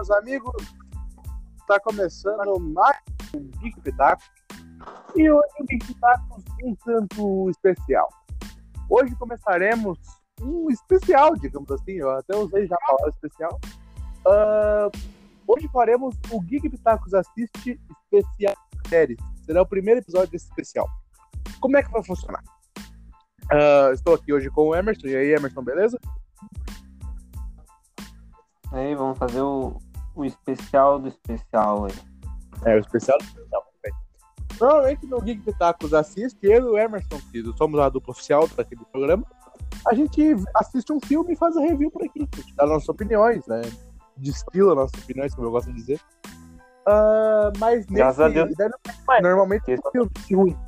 meus amigos. Está começando mais um Geek Pitaco. E hoje um Geek Pitaco um tanto especial. Hoje começaremos um especial, digamos assim. Eu até usei já a palavra especial. Uh, hoje faremos o Geek Pitacos Assiste Especial Séries. Será o primeiro episódio desse especial. Como é que vai funcionar? Uh, estou aqui hoje com o Emerson. E aí, Emerson, beleza? Aí, vamos fazer o, o especial do especial aí. É, o especial do especial. Normalmente no Geek Pitacos assiste, eu e o Emerson, que somos a dupla oficial daquele programa, a gente assiste um filme e faz a review por aqui, a gente dá nossas opiniões, né? Destila nossas opiniões, como eu gosto de dizer. Uh, mas Graças nesse, a Deus. normalmente é um filme ruim.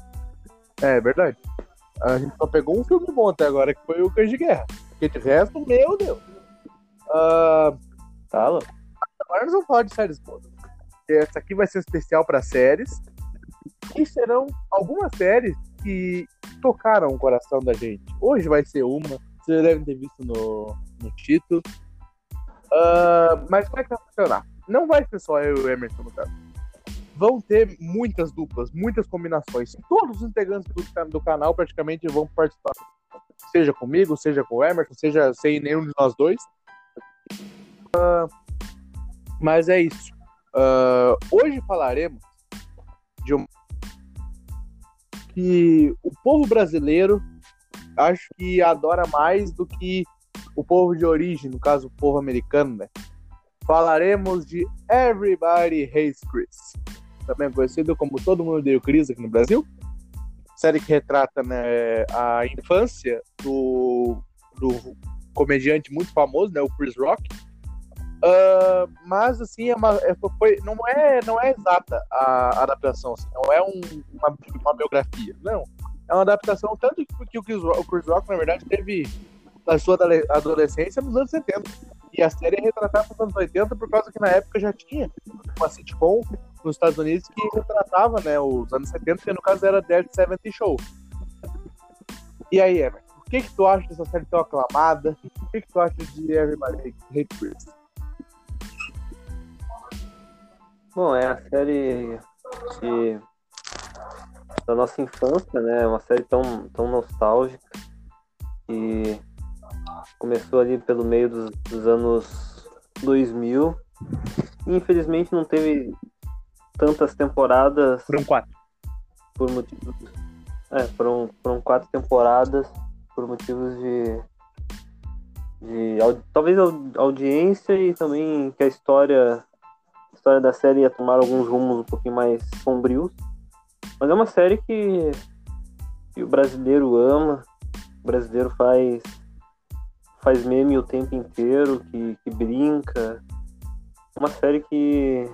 É verdade. A gente só pegou um filme bom até agora, que foi o Cães de Guerra. Porque de resto, meu Deus. Uh, Tá, louco? Agora nós vamos falar de séries boas. Essa aqui vai ser especial para séries. E serão algumas séries que tocaram o coração da gente. Hoje vai ser uma. Vocês devem ter visto no, no título. Ah, mas como é que vai funcionar? Não vai ser só eu e o Emerson no caso. Vão ter muitas duplas, muitas combinações. Todos os integrantes do, do canal praticamente vão participar. Seja comigo, seja com o Emerson, seja sem nenhum de nós dois. Mas é isso. Ah, hoje falaremos de um que o povo brasileiro acho que adora mais do que o povo de origem, no caso o povo americano, né? Falaremos de Everybody Hates Chris, também conhecido como Todo Mundo o Chris aqui no Brasil. Série que retrata né, a infância do, do comediante muito famoso, né, o Chris Rock. Ah, mas assim é uma, é- foi, não é não é exata a adaptação assim, não é um- uma, uma biografia não. É uma adaptação tanto que, o, Chris Rock, o Chris Rock na verdade teve a sua adole- adolescência nos anos 70 e a série é retratada nos anos 80 por causa que na época já tinha uma sitcom nos Estados Unidos que retratava né os anos 70 que no caso era Dead 70 Show. E aí Emerson o que que tu acha dessa série tão aclamada? O que que tu acha de Everybody Hate Chris Bom, é a série de, da nossa infância, né? Uma série tão, tão nostálgica que começou ali pelo meio dos, dos anos 2000. E, infelizmente não teve tantas temporadas foram quatro por motivos. É, foram, foram quatro temporadas por motivos de. de talvez au- audiência e também que a história. História da série ia tomar alguns rumos um pouquinho mais sombrios. Mas é uma série que, que o brasileiro ama, o brasileiro faz. faz meme o tempo inteiro, que, que brinca. Uma série que.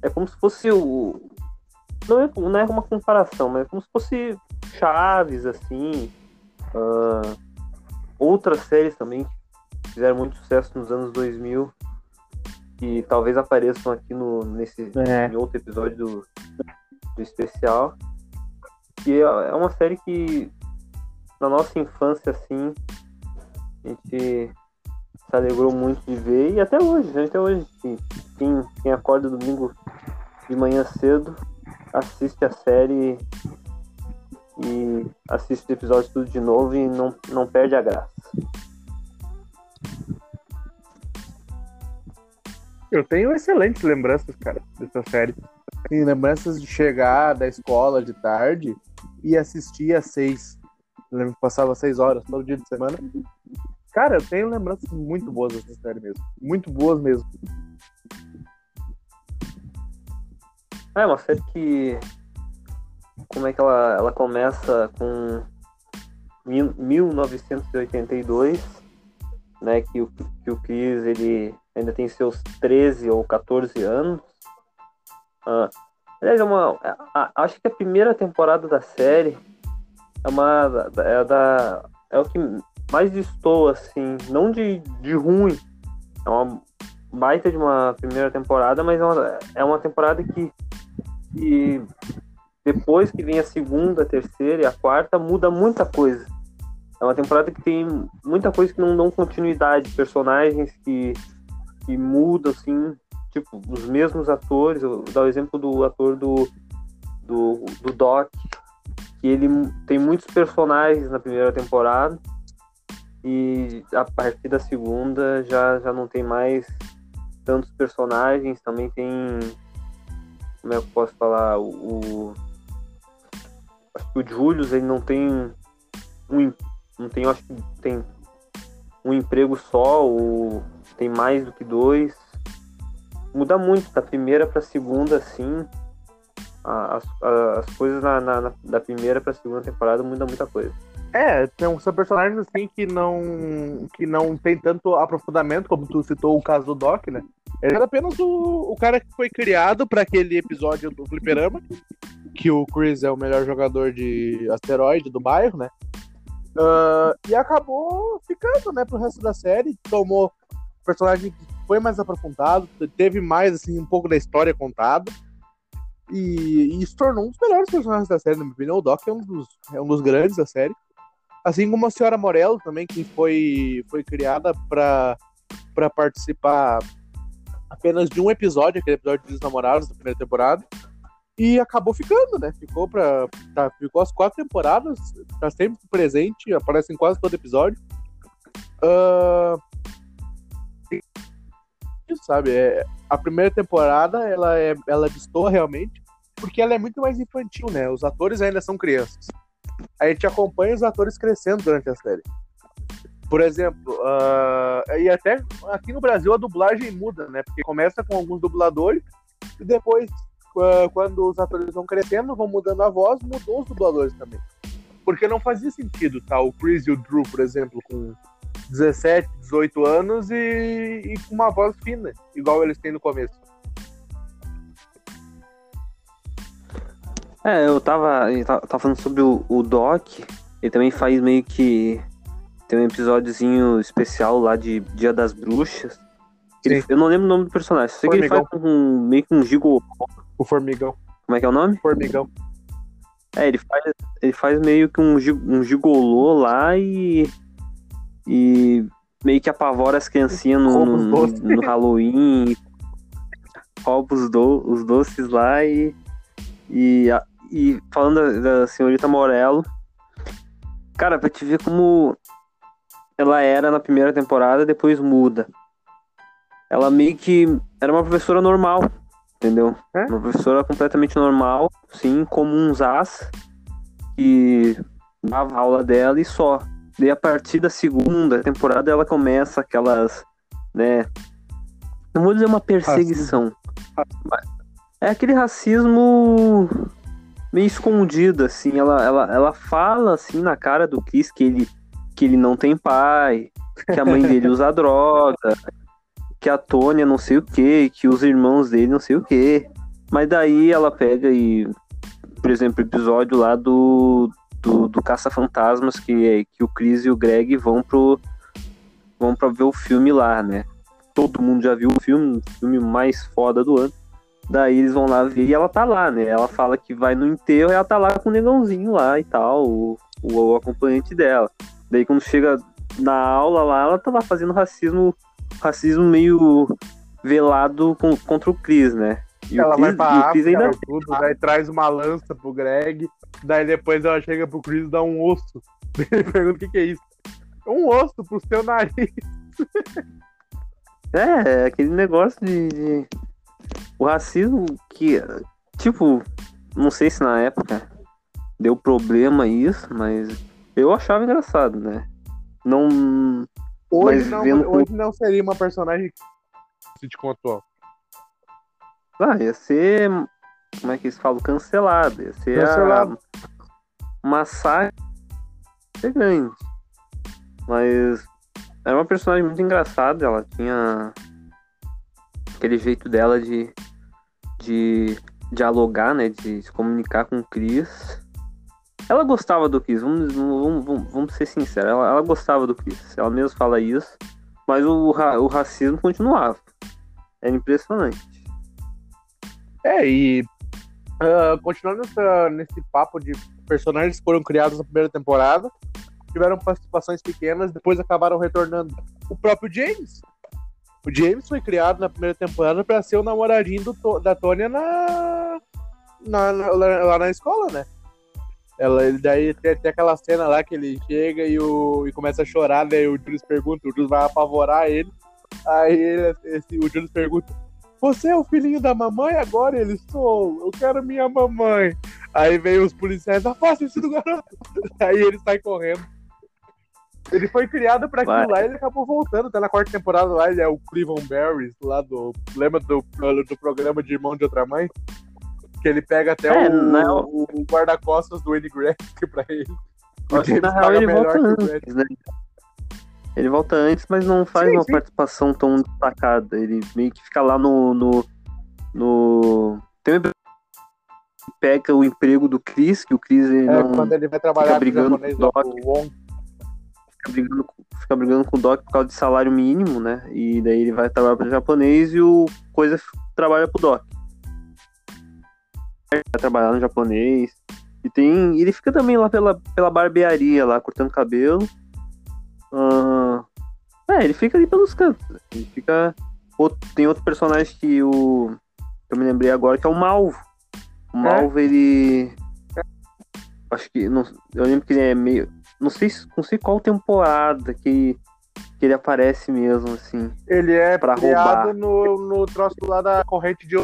É como se fosse o, não é, não é uma comparação, mas é como se fosse Chaves, assim. ah, outras séries também que fizeram muito sucesso nos anos 2000 e talvez apareçam aqui no, nesse é. em outro episódio do, do especial. Que é é uma série que na nossa infância, assim, a gente se alegrou muito de ver e até hoje, né? até hoje. que Quem, quem acorda domingo de manhã cedo assiste a série e assiste os episódios tudo de novo e não, não perde a graça. Eu tenho excelentes lembranças, cara, dessa série. Tem lembranças de chegar da escola de tarde e assistir às seis. Eu lembro que passava seis horas todo dia de semana. Cara, eu tenho lembranças muito boas dessa série mesmo. Muito boas mesmo. É uma série que. Como é que ela, ela começa com mil- 1982, né? Que o, que o Chris ele ainda tem seus 13 ou 14 anos. Ah, aliás, é uma. a- acho que a primeira temporada da série é uma. É, da, é o que mais destoa, assim. Não de, de ruim. É uma baita de uma primeira temporada, mas é uma, é uma temporada que e depois que vem a segunda, a terceira e a quarta, muda muita coisa. É uma temporada que tem muita coisa que não dão continuidade, personagens que, que mudam, assim, tipo, os mesmos atores. Eu vou dar o exemplo do ator do, do, do Doc, que ele tem muitos personagens na primeira temporada e a partir da segunda já, já não tem mais tantos personagens, também tem como é que eu posso falar, o, o acho que o Julius ele não tem um não tem, acho que tem um emprego só ou tem mais do que dois. Muda muito da primeira para segunda, assim. As, as coisas na, na, da primeira para segunda temporada mudam muita coisa. É, tem, são personagens assim que não que não tem tanto aprofundamento, como tu citou o caso do Doc, né? Ele era apenas o, o cara que foi criado para aquele episódio do Fliperama, que o Chris é o melhor jogador de asteroide do bairro, né? Uh, e acabou ficando, né, pro resto da série. Tomou personagem que foi mais aprofundado, teve mais, assim, um pouco da história contada. E, e se tornou um dos melhores personagens da série, na minha opinião. O Doc é um dos, é um dos grandes da série. Assim como a Senhora Morello também, que foi, foi criada para participar apenas de um episódio, aquele episódio dos namorados da primeira temporada. E acabou ficando, né? Ficou para tá, ficou as quatro temporadas, tá sempre presente, aparece em quase todo episódio. Uh, sabe, é, a primeira temporada ela é ela destoa realmente, porque ela é muito mais infantil, né? Os atores ainda são crianças. A gente acompanha os atores crescendo durante a série. Por exemplo, uh, e até aqui no Brasil a dublagem muda, né? Porque começa com alguns dubladores e depois quando os atores vão crescendo, vão mudando a voz, mudou os dubladores também. Porque não fazia sentido, tá? O Chris e o Drew, por exemplo, com 17, 18 anos e, e com uma voz fina, igual eles têm no começo. É, eu tava, eu tava falando sobre o, o Doc, ele também faz meio que. Tem um episódiozinho especial lá de Dia das Bruxas. Ele, eu não lembro o nome do personagem. Sei que ele faz com, meio que um gigolô. O Formigão. Como é que é o nome? Formigão. É, ele faz, ele faz meio que um, um gigolô lá e. E meio que apavora as criancinhas no, no, no Halloween. rouba os, do, os doces lá e. E, e falando da, da senhorita Morello. Cara, pra te ver como ela era na primeira temporada, depois muda. Ela meio que era uma professora normal entendeu? É? Uma professora completamente normal, sim, comum as que dava aula dela e só. Daí a partir da segunda temporada ela começa aquelas, né? Não vou dizer uma perseguição. É aquele racismo meio escondido, assim. Ela, ela, ela fala assim na cara do Chris que ele, que ele não tem pai, que a mãe dele usa droga, que a Tônia não sei o que, que os irmãos dele não sei o que. Mas daí ela pega e, por exemplo, o episódio lá do, do, do Caça-Fantasmas, que, que o Chris e o Greg vão pro. vão pra ver o filme lá, né? Todo mundo já viu o filme, o filme mais foda do ano. Daí eles vão lá ver e ela tá lá, né? Ela fala que vai no enterro e ela tá lá com o negãozinho lá e tal, o, o, o acompanhante dela. Daí quando chega na aula lá, ela tá lá fazendo racismo racismo meio velado com, contra o Chris, né? E ela Chris, vai pra África, ainda... tudo, daí traz uma lança pro Greg, daí depois ela chega pro Chris e dá um osso. Ele pergunta o que, que é isso. Um osso pro seu nariz. É, aquele negócio de, de, O racismo que, tipo, não sei se na época deu problema isso, mas eu achava engraçado, né? Não Hoje, não, vendo... hoje não seria uma personagem sitcom atual. Ah, ia ser. Como é que eles falam? Cancelado. Ia ser Cancelado. a... ser grande. Mas era uma personagem muito engraçada. Ela tinha aquele jeito dela de, de dialogar, né? De se comunicar com o Chris. Ela gostava do Chris, vamos, vamos, vamos, vamos ser sinceros, ela, ela, gostava do Chris, ela mesmo fala isso, mas o, o racismo continuava. Era impressionante. É, e uh, continuando nessa, nesse papo de personagens que foram criados na primeira temporada, tiveram participações pequenas, depois acabaram retornando. O próprio James, O James foi criado na primeira temporada pra ser o namoradinho do, da Tônia na, na, na, lá na escola, né? Ela, daí tem, tem, aquela cena lá que ele chega e, o, e começa a chorar, daí o Julius pergunta, o Julius vai apavorar ele. Aí ele, esse, o Julius pergunta: Você é o filhinho da mamãe agora? Ele sou, eu quero minha mamãe. Aí vem os policiais, afaste-se do garoto. Aí ele sai correndo. Ele foi criado pra aquilo lá e ele acabou voltando. Tá na quarta temporada lá, ele é o Cleveland Barrys, lá do. Lembra do, do programa de Irmão de Outra Mãe? Que ele pega até é, o, não... o, o guarda-costas do Wayne Gretzky pra ele. Real, ele volta antes, né? Ele volta antes, mas não faz sim, uma sim. participação tão destacada. Ele meio que fica lá no. no, no... Tem um pega o emprego do Chris, que o Chris ele é, não quando ele vai trabalhar fica brigando com o Doc, fica brigando, fica brigando com o Doc por causa de salário mínimo, né? E daí ele vai trabalhar para o japonês e o Coisa trabalha pro Doc. Vai trabalhar no japonês. E tem. Ele fica também lá pela, pela barbearia, lá, cortando cabelo. Uh, é, ele fica ali pelos cantos. Ele fica. Outro, tem outro personagem que o. Que eu me lembrei agora, que é o Malvo. O Malvo, é? ele. Acho que. Não, eu lembro que ele é meio. Não sei, não sei qual temporada que, que ele aparece mesmo, assim. Ele é pra roubar. No, no troço lá da corrente de.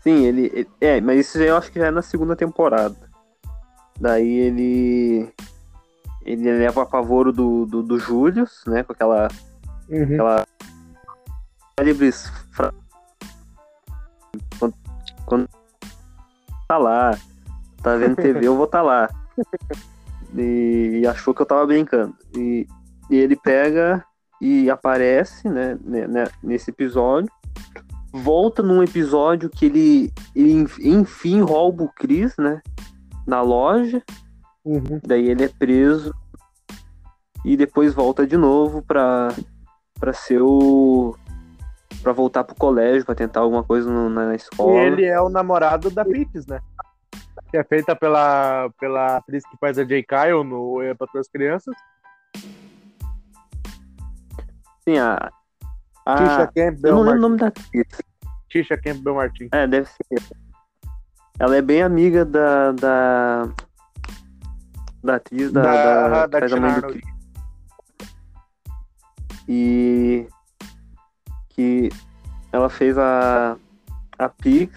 Sim, ele, ele. É, mas isso já, eu acho que já é na segunda temporada. Daí ele ele leva a pavoro do, do, do Julius, né? Com aquela. Uhum. aquela célebres quando, quando tá lá, tá vendo TV, eu vou tá lá. E, e, achou que eu tava brincando. E, e ele pega e aparece, né, né, né, nesse episódio. Volta num episódio que ele, ele enfim rouba o Chris, né? Na loja. Uhum. Daí ele é preso e depois volta de novo pra, pra ser o. pra voltar pro colégio, pra tentar alguma coisa no, na escola. E ele é o namorado da Pitts, né? Que é feita pela, pela atriz que faz a J. Kyle no É para as Crianças. Sim, a. a... Tisha Campbell. Eu não lembro o nome da atriz. Tisha Campbell Martin. É, deve ser. Ela é bem amiga da, da da atriz da, da, da, da faz a mãe do Chris. E que ela fez a a Pix.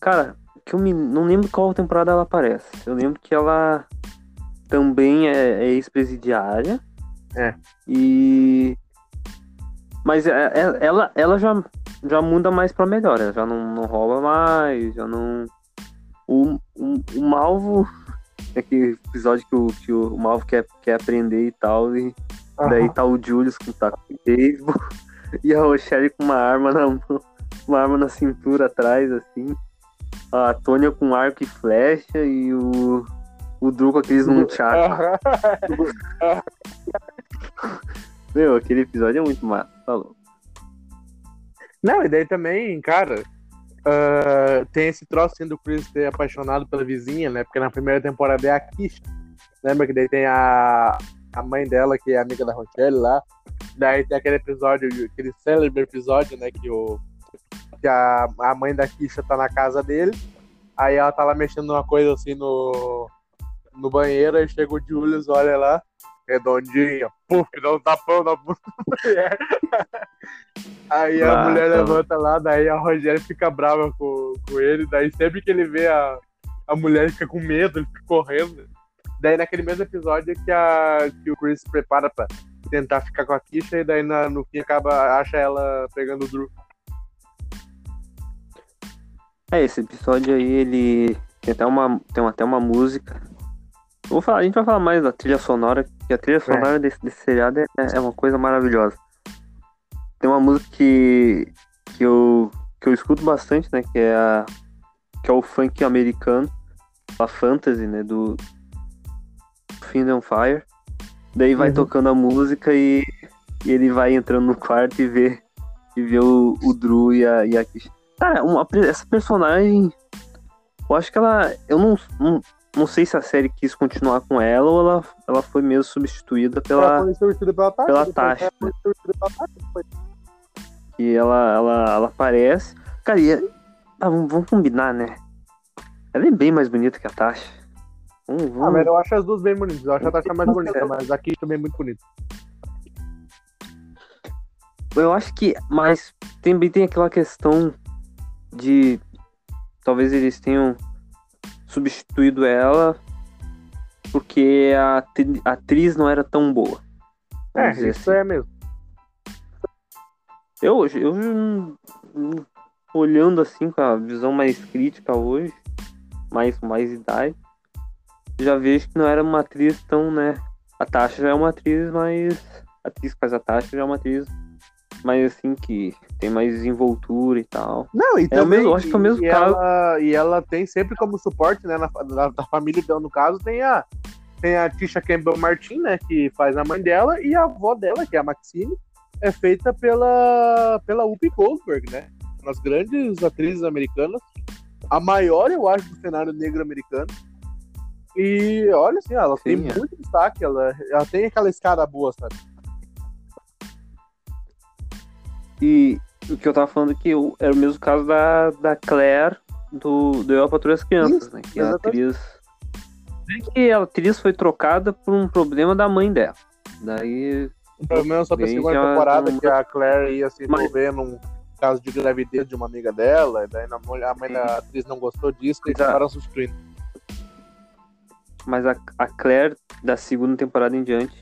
Cara, que eu me, não lembro qual temporada ela aparece. Eu lembro que ela também é, é ex-presidiária. É. E mas é, é, ela, ela já, já muda mais pra melhor, ela já não, não rouba mais, já não. O, o, o Malvo aquele episódio que o, que o Malvo quer, quer aprender e tal, e uhum. daí tá o Julius com taco de beisebol e a Rochelle com uma arma na mão, uma arma na cintura atrás, assim. A Tônia com arco e flecha e o, o Drew com aqueles nunchaku. Meu, aquele episódio é muito massa, falou. Tá Não, e daí também, cara, Uh, tem esse troço assim, do Chris ter apaixonado pela vizinha, né? Porque na primeira temporada é a Kisha. Lembra que daí tem a, a mãe dela, que é amiga da Rochelle lá. Daí tem aquele episódio, aquele célebre episódio, né? Que, o, que a, a mãe da Kisha tá na casa dele. Aí ela tá lá mexendo numa coisa assim no, no banheiro. Aí chega o Julius, olha lá redondinha, puf, dá um tapão na bunda da mulher. Aí a ah, mulher tá. levanta lá, daí a Rogério fica brava com, com ele, daí sempre que ele vê a, a mulher, ele fica com medo, ele fica correndo. Daí naquele mesmo episódio é que, a, que o Chris se prepara pra tentar ficar com a Kisha e daí na, no fim acaba, acha ela pegando o Drew. É, esse episódio aí, ele tem até uma, tem até uma música Vou falar, a gente vai falar mais da trilha sonora, que a trilha sonora é. desse, desse seriado é, é, uma coisa maravilhosa. Tem uma música que, que, eu, que eu escuto bastante, né? Que é, a, que é o funk americano, a fantasy, né? Do Find on Fire. Daí vai uhum. tocando a música e, e, ele vai entrando no quarto e vê, e vê o, o Drew e a, e a Cara, uma, essa personagem. Eu acho que ela. Eu não, não não sei se a série quis continuar com ela ou ela, ela foi mesmo substituída Ela pela. foi substituída pela Tasha. pela depois Tasha. ela ela, ela, ela aparece. Cara, e é- ah, vamos, combinar, né? Ela é bem mais bonita que a Tasha. Vamos, Ah, vamos. mas eu acho as duas bem bonitas. Eu acho a Tasha mais bonita, mas aqui também é muito bonita. Eu acho que. Mas também tem aquela questão de. Talvez eles tenham substituído ela porque a atri- a atriz não era tão boa. É, isso assim. é mesmo. Eu, hoje- eu olhando assim com a visão mais crítica hoje, mais mais idade, já vejo que não era uma atriz tão, né? A Tasha já é uma atriz mais. A atriz que faz a Tasha já é uma atriz mais assim que tem mais desenvoltura e tal. Não, e É o mesmo- acho que é o mesmo e caso. Ela, e ela tem sempre como suporte, né, na, na- da família dela, no caso, tem a, tem a Tisha Campbell Martin, né, que faz a mãe dela, e a avó dela, que é a Maxine, é feita pela, pela Whoopi Goldberg, né, uma das grandes atrizes americanas, a maior, eu acho, do cenário negro americano. E olha assim, ela tem Sim, é. muito destaque, ela, ela tem aquela escada boa, sabe? E o que eu tava falando que eu, era o mesmo caso da, da Claire do, do Eu a Patrulha as Crianças, Isso, né? Que a exatamente. atriz. Bem que a atriz foi trocada por um problema da mãe dela. Daí. Pelo menos só da Bem, segunda temporada não- que a Claire ia se Mas- envolver num caso de gravidez de uma amiga dela, e daí a a mãe da atriz não gostou disso e acabaram substituindo. Mas a, a Claire, da segunda temporada em diante,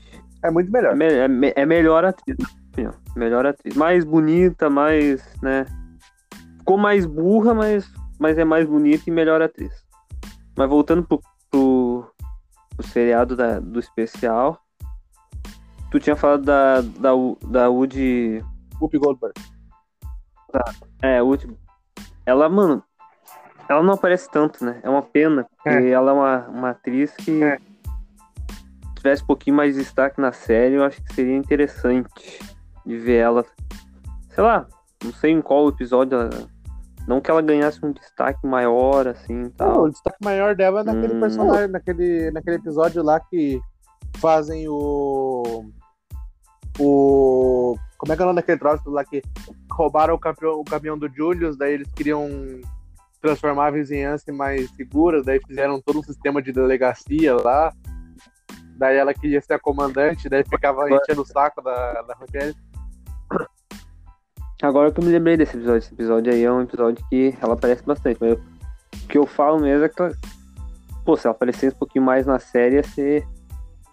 É muito melhor. é, me- é me- é melhor atriz, opinião. Melhor atriz. Mais bonita, mais, né? Ficou mais burra, mas, mas é mais bonita e melhor atriz. Mas voltando pro, pro, pro seriado da, do especial, tu tinha falado da, da, da Woody. Whoopi Goldberg. É, Woody. Ela, mano, ela não aparece tanto, né? É uma pena, porque ela é uma, uma atriz que. É. tivesse um pouquinho mais de destaque na série, eu acho que seria interessante de ver ela. Sei lá, não sei em qual episódio. ela- não que ela ganhasse um destaque maior, assim e Não, tal. o destaque maior dela é naquele Hum. personagem, naquele, naquele episódio lá que fazem o. O. Como é que é o nome daquele troço lá que roubaram o, campeão, o caminhão do Julius, daí eles queriam transformar a vizinhança em mais segura, daí fizeram todo um sistema de delegacia lá. Daí ela queria ser a comandante, daí ficava enchendo o saco da, da Raquel. Agora que eu me lembrei desse episódio. Esse episódio aí é um episódio que ela aparece bastante. Mas eu- o que eu falo mesmo é que ela, pô, se ela aparecesse um pouquinho mais na série, ia ser,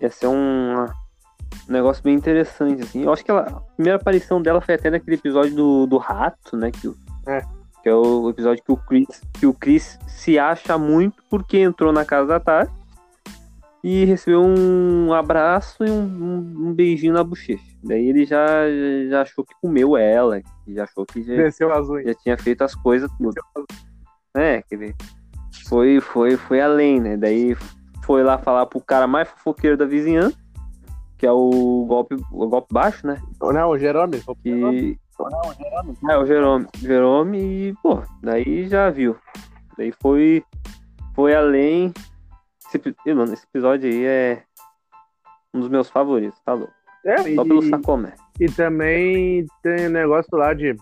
ia ser um, um negócio bem interessante, assim. Eu acho que ela, a primeira aparição dela foi até naquele episódio do, do rato, né? Que, É. que é o episódio que o, Chris, que o Chris se acha muito porque entrou na casa da Tati e recebeu um abraço e um, um- um beijinho na bochecha. Daí ele já, já achou que comeu ela, que já achou que já, já tinha feito as coisas tudo. É, que ele foi, foi, foi além, né? Daí foi lá falar pro cara mais fofoqueiro da vizinhança, que é o golpe, o golpe baixo, né? Não, o Jerome. foi o Jerome. Que. É, o Jerome. Jerome e, pô, daí já viu. Daí foi. Foi além. Esse, mano, esse episódio aí é um dos meus favoritos, tá louco? É, Só pelo e, sacomé. e também tem negócio lá de,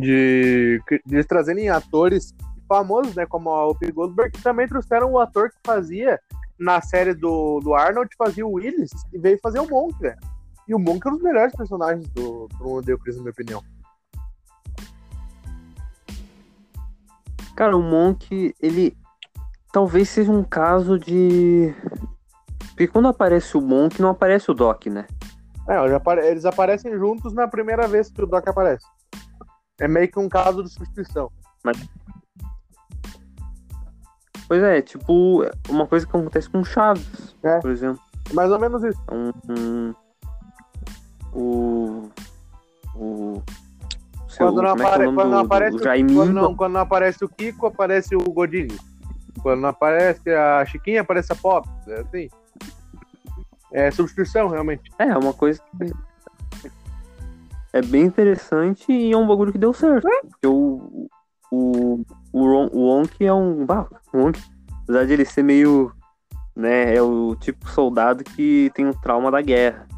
de, de eles trazerem atores famosos, né? Como a Whoopi Goldberg, que também trouxeram o ator que fazia na série do, do Arnold, fazia o Willis, e veio fazer o Monk, velho. E o Monk é um dos melhores personagens do, do Chris, na minha opinião. Cara, o Monk, ele talvez seja um caso de. Porque quando aparece o Monk, não aparece o Doc, né? É, eles aparecem juntos na primeira vez que o Doc aparece. É meio que um caso de substituição. Pois é, tipo, uma coisa que acontece com o Chaves, É. por exemplo. Mais ou menos isso. Um, um- o. O. seu- Quando não, é é quando não do- aparece, do o- Jaiminho, quando, não, quando não aparece o Kiko, aparece o Godinho. Quando não aparece a Chiquinha, aparece a Pop. É assim. É substituição, realmente. É, uma coisa que é bem interessante e é um bagulho que deu certo. Porque o, o, o, Ron- o Wonk é um. Bah, o Wonk apesar de ele ser meio, né, é o tipo soldado que tem um trauma da guerra.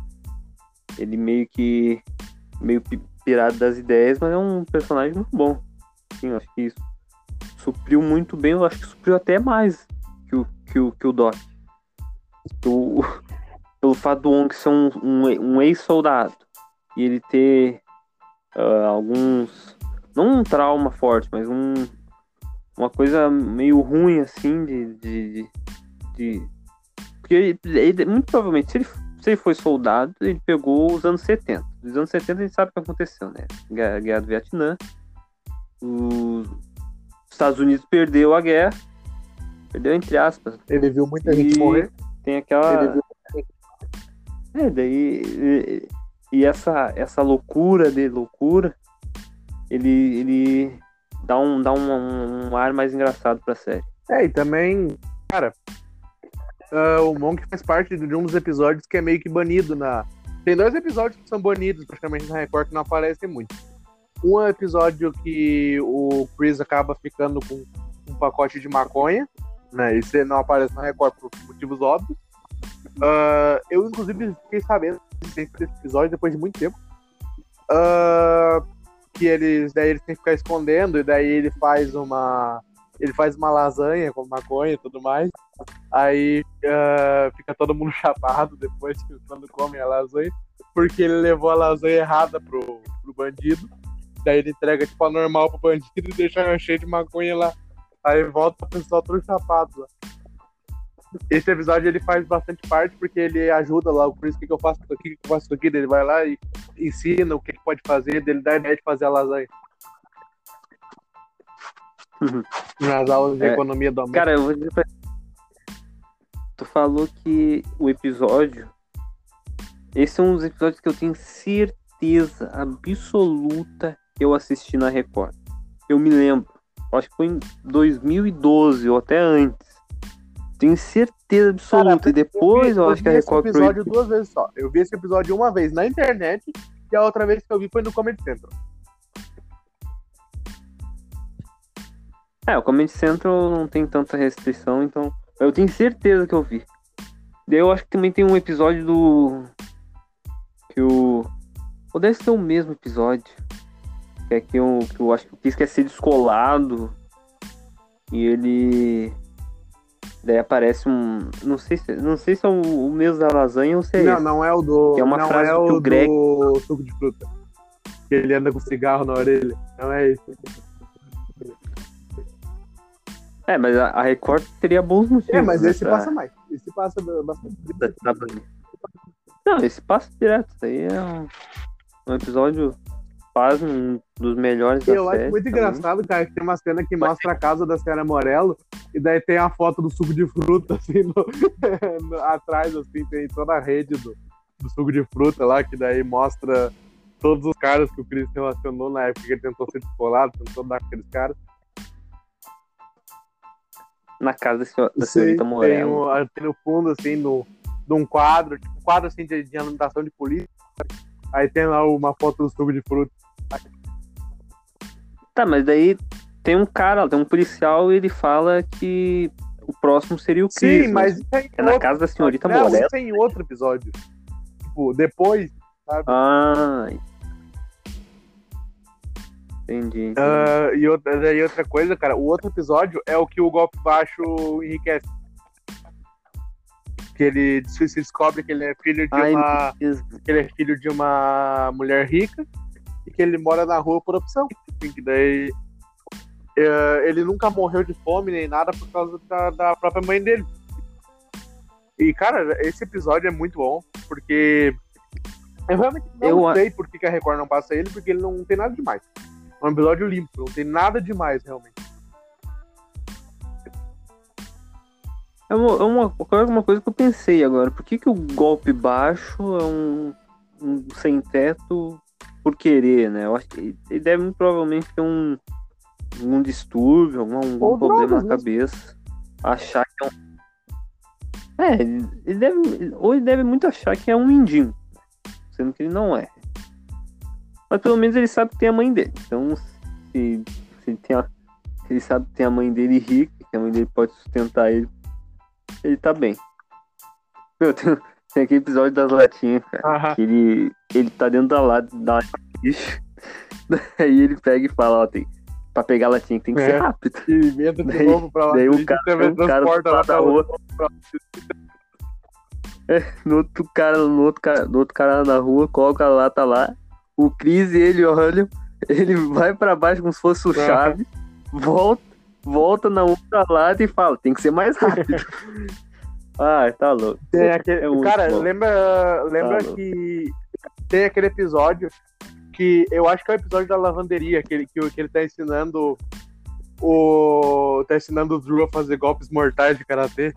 Ele meio que meio pirado das ideias, mas é um personagem muito bom. Sim, acho que isso supriu muito bem, eu acho que supriu até mais que o, que o, que o Doc. O, pelo fato do Wong ser um, um, um ex-soldado e ele ter uh, alguns. Não um trauma forte, mas um, uma coisa meio ruim assim de. de, de, porque ele, ele, muito provavelmente, se ele, se ele foi soldado, ele pegou os anos 70. Os anos 70 a gente sabe o que aconteceu, né? Guerra, do Vietnã. Estados Unidos perdeu a guerra. Perdeu entre aspas. Ele viu muita gente morrer. Tem aquela. É, daí. E, e essa, essa loucura de loucura, ele, ele dá, um, dá um, um ar mais engraçado pra série. É, e também, cara, uh, o Monk faz parte de um dos episódios que é meio que banido na. Tem dois episódios que são banidos praticamente na Record que não aparecem muito. Um episódio que o Chris acaba ficando com um pacote de maconha, né? Isso não aparece na Record por motivos óbvios. Uh, eu, inclusive, fiquei sabendo desse episódio depois de muito tempo. Uh, que eles daí eles têm que ficar escondendo, e daí ele faz uma. Ele faz uma lasanha com maconha e tudo mais. Aí uh, fica todo mundo chapado depois quando come a lasanha, porque ele levou a lasanha errada pro, pro bandido. Daí ele entrega tipo a normal pro bandido e deixa cheio de maconha lá. Aí volta o pessoal todo chapado lá esse episódio ele faz bastante parte porque ele ajuda lá o Chris, o que, que eu faço aqui, que, eu faço aqui, ele vai lá e ensina o que, que pode fazer, ele dá ideia de fazer a lasanha. Uhum. Nas aulas de é, economia doméstica. Cara, eu vou dizer pra... Tu falou que o episódio. Esse é um dos episódios que eu tenho certeza absoluta eu assisti na Record. Eu me lembro. Acho que foi em 2012 ou até antes. Tenho certeza absoluta. Cara, e depois eu, vi, eu acho que a Record esse episódio duas vezes só. Eu vi esse episódio uma vez na internet e a outra vez que eu vi foi no Comedy Central. É, o Comedy Central não tem tanta restrição, então eu tenho certeza que eu vi. Daí eu acho que também tem um episódio do. Que o. Ou deve ser o mesmo episódio. Que é que eu, que eu acho que o Kiss quer ser descolado. E ele Daí aparece um. Não sei se, não sei se é o, o mesmo da lasanha ou se é Não, esse. não é o do. Que é uma não frase é o que o Greg. Do suco de fruta. Que ele anda com cigarro na orelha. Não é isso. É, mas a, Record teria bons motivos. É, mas esse passa mais. Esse passa bastante. Não, esse passa direto. Isso aí é um, um episódio faz um dos melhores Eu acho muito engraçado, cara, que tem uma cena que mostra a casa da Senhora Morello e daí tem a foto do suco de fruta, assim, no, no, atrás, assim, tem toda a rede do, do suco de fruta lá, que daí mostra todos os caras que o Chris relacionou na época que ele tentou ser descolado, tentou dar aqueles caras. Na casa da, da senhorita Morello. Tem, um, tem no fundo, assim, no, de um quadro, tipo um quadro assim de, de anotação de polícia. Aí tem lá uma foto do suco de fruta. Tá, mas daí tem um cara, tem um policial e ele fala que o próximo seria o Chris. Sim, mas é, é na casa da senhorita Não, Morello. tem outro episódio. Tipo, depois, sabe? Ah, Entendi. entendi. Uh, e, outra, e outra coisa, cara, o outro episódio é o que o golpe baixo enriquece. Que ele se descobre que ele é filho de Ai, uma. Que ele é filho de uma mulher rica e que ele mora na rua por opção. Assim, que daí uh, ele nunca morreu de fome nem nada por causa da, da, própria mãe dele. E, cara, esse episódio é muito bom, porque eu realmente não eu... sei por que a Record não passa ele, porque ele não tem nada demais. É um episódio limpo, não tem nada demais, realmente. É uma, é uma, uma coisa que eu pensei agora. Por que, que o golpe baixo é um, um sem teto por querer, né? Eu acho que ele deve provavelmente ter um, um distúrbio, algum, algum problema na cabeça. Achar que é um. É, ele deve. Ou ele deve muito achar que é um mindinho. Sendo que ele não é. Mas pelo menos ele sabe que tem a mãe dele. Então, se, se tem, a, ele sabe que tem a mãe dele rica, que a mãe dele pode sustentar ele. Ele tá bem. Meu, tem, tem aquele episódio das latinhas, cara. Que ele, ele tá dentro da lata, da lixo. Daí ele pega e fala, ó, tem, pra pegar a latinha tem que ser É. rápido. E inventa de Daí- novo pra lá. daí o cara- o cara lá tá pra na outra. No outro cara, no outro cara, no outro cara na rua, coloca a lata lá. O Cris e ele olham, ele vai pra baixo como se fosse o chave, volta, volta na outra lata e fala, tem que ser mais rápido. Ai, tá louco. Tem aquele... É Cara, bom. lembra, lembra louco. que tem aquele episódio que eu acho que é o episódio da lavanderia, que ele, que, que ele tá ensinando o. tá ensinando o Drew a fazer golpes mortais de karatê.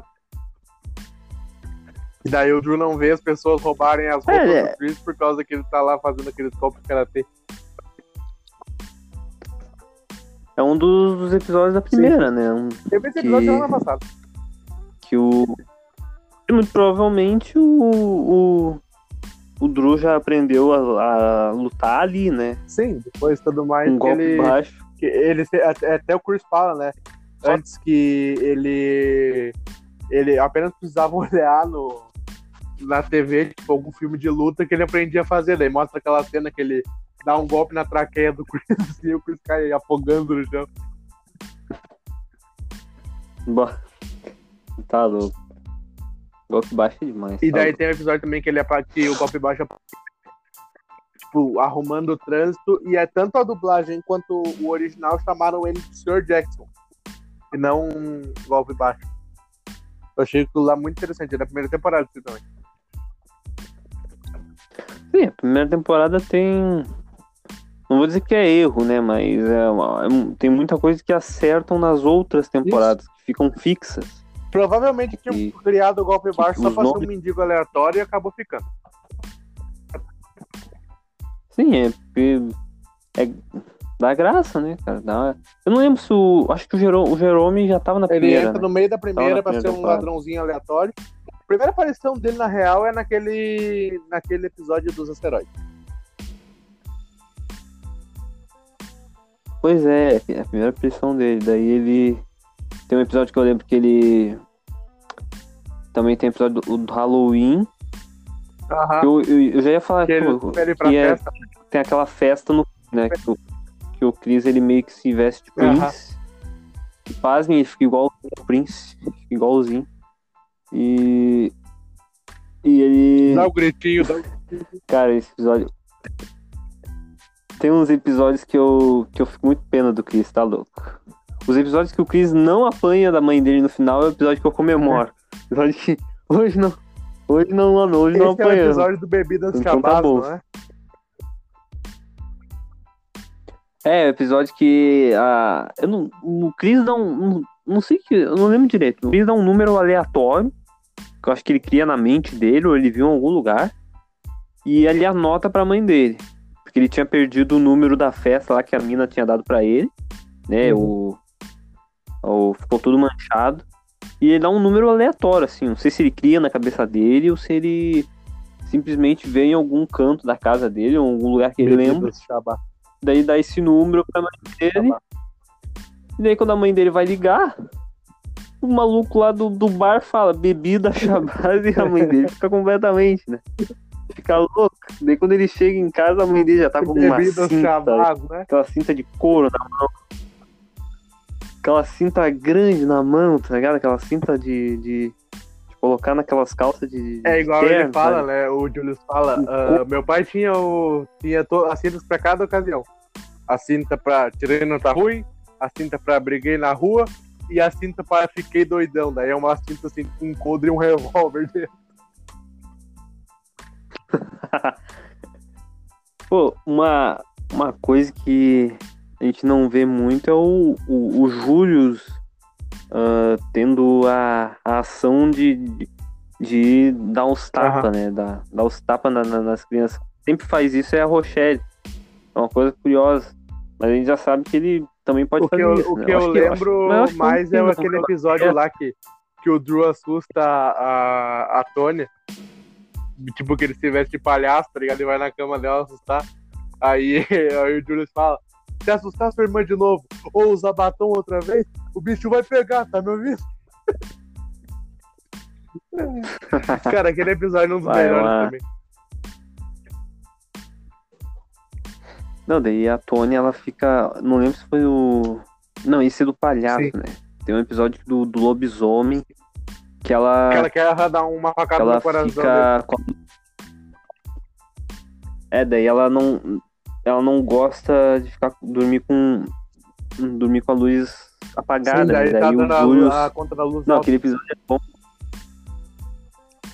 E daí o Drew não vê as pessoas roubarem as roupas É, do Chris por causa que ele tá lá fazendo aqueles golpes de karatê. É um dos, episódios da primeira, né? Um, Eu vi esse episódio Que- semana passada. que o. Muito provavelmente o, o, o Drew já aprendeu a, a lutar ali, né? Sim, depois tudo mais Um golpe ele. baixo. ele até o Chris fala, né? Só- Antes que ele ele apenas precisava olhar no na TV, tipo, algum filme de luta que ele aprendia a fazer. Daí mostra aquela cena que ele dá um golpe na traqueia do Chris e o Chris cai afogando no chão. Bah. Tá louco. Golpe baixo é demais. E tá daí tem um episódio também que ele apa- que o golpe baixo apa- tipo, arrumando o trânsito, e é tanto a dublagem quanto o original chamaram ele de Sr. Jackson. E não um golpe baixo. Eu achei aquilo lá muito interessante, é da primeira temporada também. Sim, a primeira temporada tem. Não vou dizer que é erro, né? Mas é uma- é tem muita coisa que acertam nas outras temporadas, que ficam fixas. Provavelmente tinham E- criado o golpe baixo só pra ser um nomes- mendigo aleatório e acabou ficando. Sim, é porque. É, dá graça, né, cara? Dá... Eu não lembro se o. Acho que o, Jero... o Jerome já tava na Ele primeira. entra né? no meio da primeira pra primeira ser um temporada. ladrãozinho aleatório. A primeira aparição dele, na real, é naquele, naquele episódio dos asteroides. Pois é, é a primeira aparição dele. Daí ele. Tem um episódio que eu lembro que ele. Também tem episódio do, do Halloween. Aham. Eu, eu, eu já ia falar Que que, ele o- leva ele pra que é- tem aquela festa no. Né, que, o, que o Chris ele meio que se veste de. Prince. E pasmem, ele fica igual o Prince. Igualzinho. E. E ele. Dá o gritinho, dá o... Cara, esse episódio. Tem uns episódios que eu, que eu fico muito pena do Chris, tá louco? Os episódios que o Chris não apanha da mãe dele no final é o episódio que eu comemoro. Episódio que. Hoje não. Hoje não, mano, hoje não Esse é o episódio do Bebidas Então tá Chabás, bom. não é? É, o episódio que. a eu não, o Chris dá um. Não, não sei que. Eu não lembro direito. O Chris dá um número aleatório. Que eu acho que ele cria na mente dele, ou ele viu em algum lugar. E ele anota pra mãe dele. Porque ele tinha perdido o número da festa lá que a mina tinha dado pra ele. Né? O, o. Ficou tudo manchado. E ele dá um número aleatório, assim. Não sei se ele cria na cabeça dele ou se ele simplesmente vê em algum canto da casa dele, ou algum lugar que ele lembra. Daí dá esse número pra mãe dele. E daí quando a mãe dele vai ligar, o maluco lá do, do bar fala bebida Shabazz e a mãe dele fica completamente, né? Fica louco. Daí quando ele chega em casa, a mãe dele já tá com uma Bebidas cinta, Chabás, né? aquela cinta de couro na mão. Aquela cinta grande na mão, tá ligado? Aquela cinta de, de, de colocar naquelas calças de. É igual terno, ele fala, sabe? né? O Julius fala. Ah, meu pai tinha, o, tinha to, as cintas pra cada ocasião. A cinta pra tirei não tá ruim, a cinta pra briguei na rua e a cinta pra fiquei doidão. Daí é uma cinta assim com um coldre e um revólver dentro. Pô, uma, uma coisa que a gente não vê muito é o, o, o ah, tendo a, a ação de, de, de dar uns tapas, né? Dar, dar os tapas na- na- nas crianças. Sempre faz isso é a Rochelle. É uma coisa curiosa. Mas a gente já sabe que ele também pode O que fazer eu, isso. o né? que eu acho lembro mas eu acho que mais é aquele episódio lá que, que o Drew assusta a, a, Tônia. Tipo, que ele se veste de palhaço, tá ligado? E vai na cama dela assustar. Aí, aí o Julius fala: se assustar sua irmã de novo ou usar batom outra vez, o bicho vai pegar, tá me ouvindo? Cara, aquele episódio é um dos Vai melhores lá. também. Não, daí a Tony, ela fica. Não lembro se foi o. Não, esse é do palhaço, Sim. né? Tem um episódio do, do lobisomem que ela. Que ela quer dar uma facada ela no coração fica. É, daí ela não. Ela não gosta de ficar dormir com. dormir com a luz apagada, Sim, né? daí Daí tá Julius. a conta da luz Não, alta. aquele episódio é bom.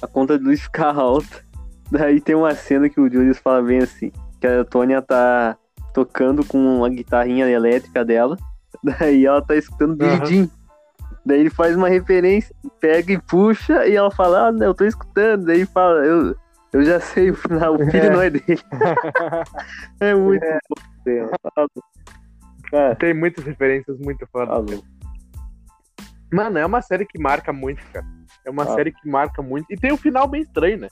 A conta de luz fica alta. Daí tem uma cena que o Julius fala bem assim, que a Tônia tá tocando com a guitarrinha elétrica dela. Daí ela tá escutando Billie Aham. Jean. Daí ele faz uma referência, pega e puxa, e ela fala, ah, não, eu tô escutando. Daí ele fala, eu, eu já sei o final, o filho É. não é dele. é muito bom. tá Cara, Tem muitas referências muito foda. louco. Mano, é uma série que marca muito, cara. É uma Ah. série que marca muito. E tem um final bem estranho, né?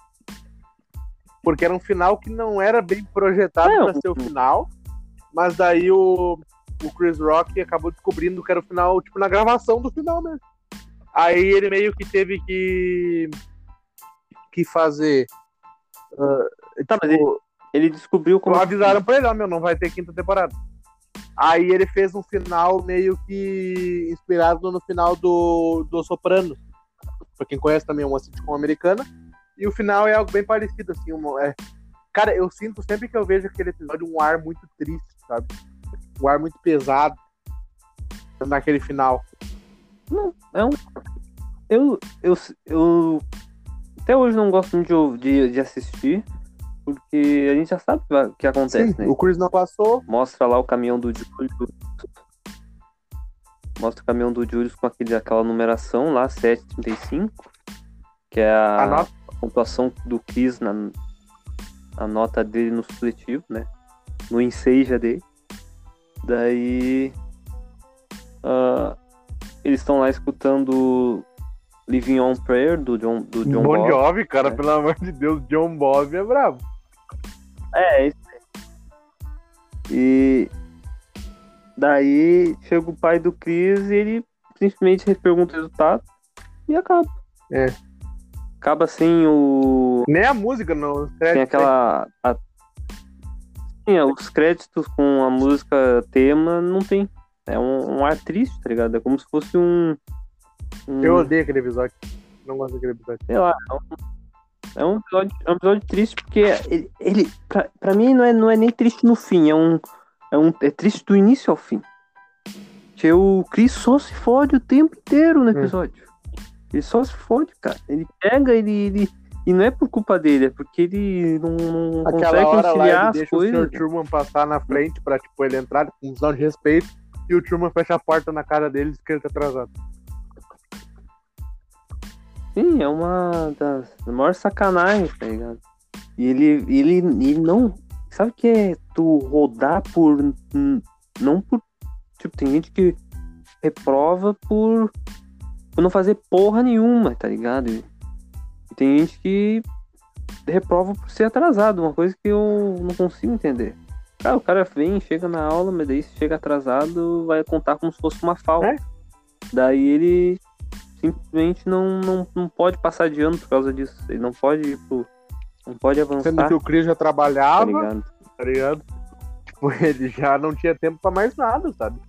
Porque era um final que não era bem projetado É, pra ser o final. Mas daí o, o Chris Rock acabou descobrindo que era o final, tipo, na gravação do final mesmo. Aí ele meio que teve que. que fazer. Ah, Tá, mas tipo, Ele descobriu como. avisaram pra ele, ó, meu, não vai ter quinta temporada. Aí ele fez um final meio que inspirado no final do, do Soprano. Pra quem conhece também, é uma sitcom americana. E o final é algo bem parecido, assim. Uma, é... Cara, eu sinto sempre que eu vejo aquele episódio um ar muito triste, sabe? Um ar muito pesado naquele final. É um. Eu, eu, eu até hoje não gosto muito de, de, assistir, porque a gente já sabe o que acontece, né? o Chris não passou. Mostra lá o caminhão do Julius. Mostra o caminhão do Julius com aquele, aquela numeração lá, 735, que é a, A nota. pontuação do Chris na a nota dele no supletivo, né? No enseja dele. Daí ah, eles estão lá escutando Living on Prayer do John, do John Bon Bob. Jovi, cara, É. pelo amor de Deus, John Bob é bravo. É, é isso. E daí chega o pai do Chris e ele simplesmente pergunta o resultado e acaba. É. Acaba sem o. Nem a música, não. Tem aquela. A... Sim, é, os créditos com a música tema não tem. É um, um ar triste, tá ligado? É como se fosse um. Um Eu odeio aquele episódio. Não gosto daquele episódio. sei lá, é um, é um, episódio, é um episódio triste porque ele, ele pra, pra mim não é, não é nem triste no fim, é um, é um é triste do início ao fim. Que o Chris só se fode o tempo inteiro no episódio. Ele só se fode, cara. Ele pega, ele, ele e não é por culpa dele, é porque ele não, não consegue conciliar as deixa o coisas. Sr. Truman passar na frente pra, tipo, ele entrar com um sinal de respeito e o Truman fecha a porta na cara dele e diz que ele tá atrasado. Sim, é uma das maiores sacanagens, tá ligado? E ele, ele, ele não. Sabe o que é tu rodar por. Não por. Tipo, tem gente que reprova por. por não fazer porra nenhuma, tá ligado? E, e tem gente que reprova por ser atrasado, uma coisa que eu não consigo entender. Cara, o cara vem, chega na aula, mas daí se chega atrasado, vai contar como se fosse uma falta. É. Daí ele simplesmente não, não, não pode passar de ano por causa disso. Ele não pode, tipo, não pode avançar, Sendo que o Chris já tá trabalhava, ligado? tá ligado? Tipo, ele já não tinha tempo pra mais nada, sabe?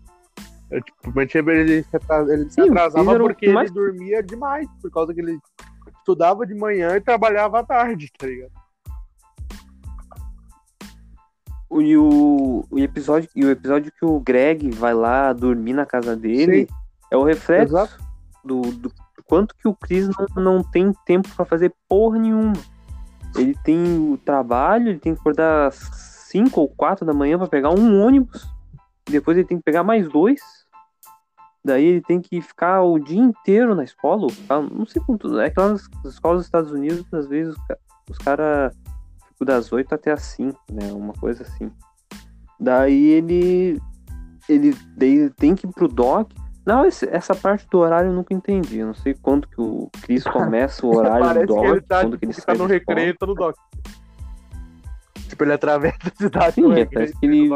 Eu, tipo, ele se atra- ele se Sim, atrasava porque que mais- ele dormia demais, por causa que ele estudava de manhã e trabalhava à tarde, tá ligado? O- E o, o episódio, e o episódio que o Greg vai lá dormir na casa dele Sim. é o reflexo Exato. Do, do quanto que o Chris não, não tem tempo pra fazer porra nenhuma. Ele tem o trabalho, ele tem que acordar às 5 ou 4 da manhã pra pegar um ônibus. Depois ele tem que pegar mais dois. Daí ele tem que ficar o dia inteiro na escola. Não sei quanto. É que lá nas escolas dos Estados Unidos, às vezes, os ca- os caras ficam das 8 até as 5, né? Uma coisa assim. Daí ele. Ele, daí ele tem que ir pro doc. Não, esse- essa parte do horário eu nunca entendi. Eu não sei quando que o Chris começa o horário do doc. que ele tá, quando que ele que tá sai no recreio e tá no doc. Tipo, ele atravessa a cidade Sim, é, parece que ele.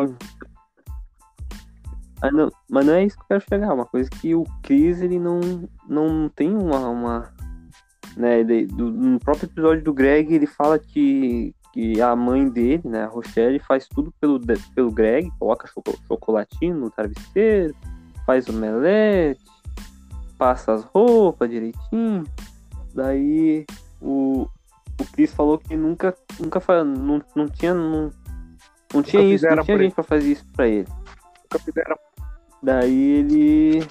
Ah, não, mas não é isso que eu quero chegar. Uma coisa que o Chris, ele não, não tem uma. uma né, ele- do- no próprio episódio do Greg, ele fala que, que a mãe dele, né, a Rochelle, faz tudo pelo, pelo Greg, coloca choco- chocolatinho no travesseiro, faz omelete, passa as roupas direitinho. Daí o, o Chris falou que nunca, nunca não, não tinha. Não, não tinha isso, não tinha gente pra fazer isso pra ele. Nunca fizeram Daí ele.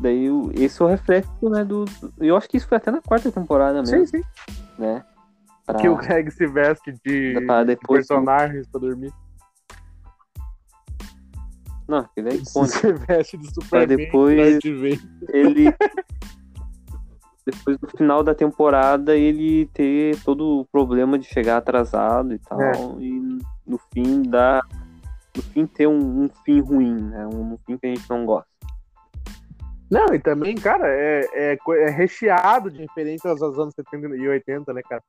Daí o- esse é o reflexo, né? Do, eu acho que isso foi até na quarta temporada mesmo, Sim, sim. né? Pra, Que o Greg se veste de depois. personagens pra dormir. Não, ele é icônico. Se veste de Superman. depois-. Ele. Depois do final da temporada, ele ter todo o problema de chegar atrasado e tal. É. E no fim dá. No fim ter um, um fim ruim, né? Um, fim que a gente não gosta. Não, e também, cara, é, é, é recheado de referências aos anos 70 e 80, né, cara?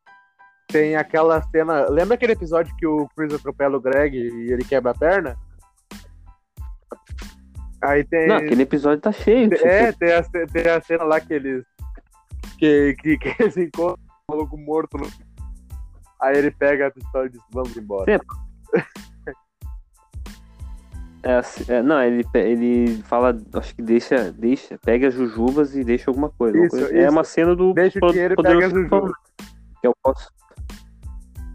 Tem aquela cena. Lembra aquele episódio que o Chris atropela o Greg e ele quebra a perna? Aí tem. Não, aquele episódio tá cheio. É, tem a, tem a cena lá que eles. Que, que, que eles encontram o maluco morto. No... Aí ele pega a pistola e diz: Vamos embora. É, é, não, ele, ele fala, acho que deixa, deixa, pega as jujubas e deixa alguma coisa. Isso, coisa- É uma cena do Deixa o dinheiro e pega as jujubas. Que eu posso.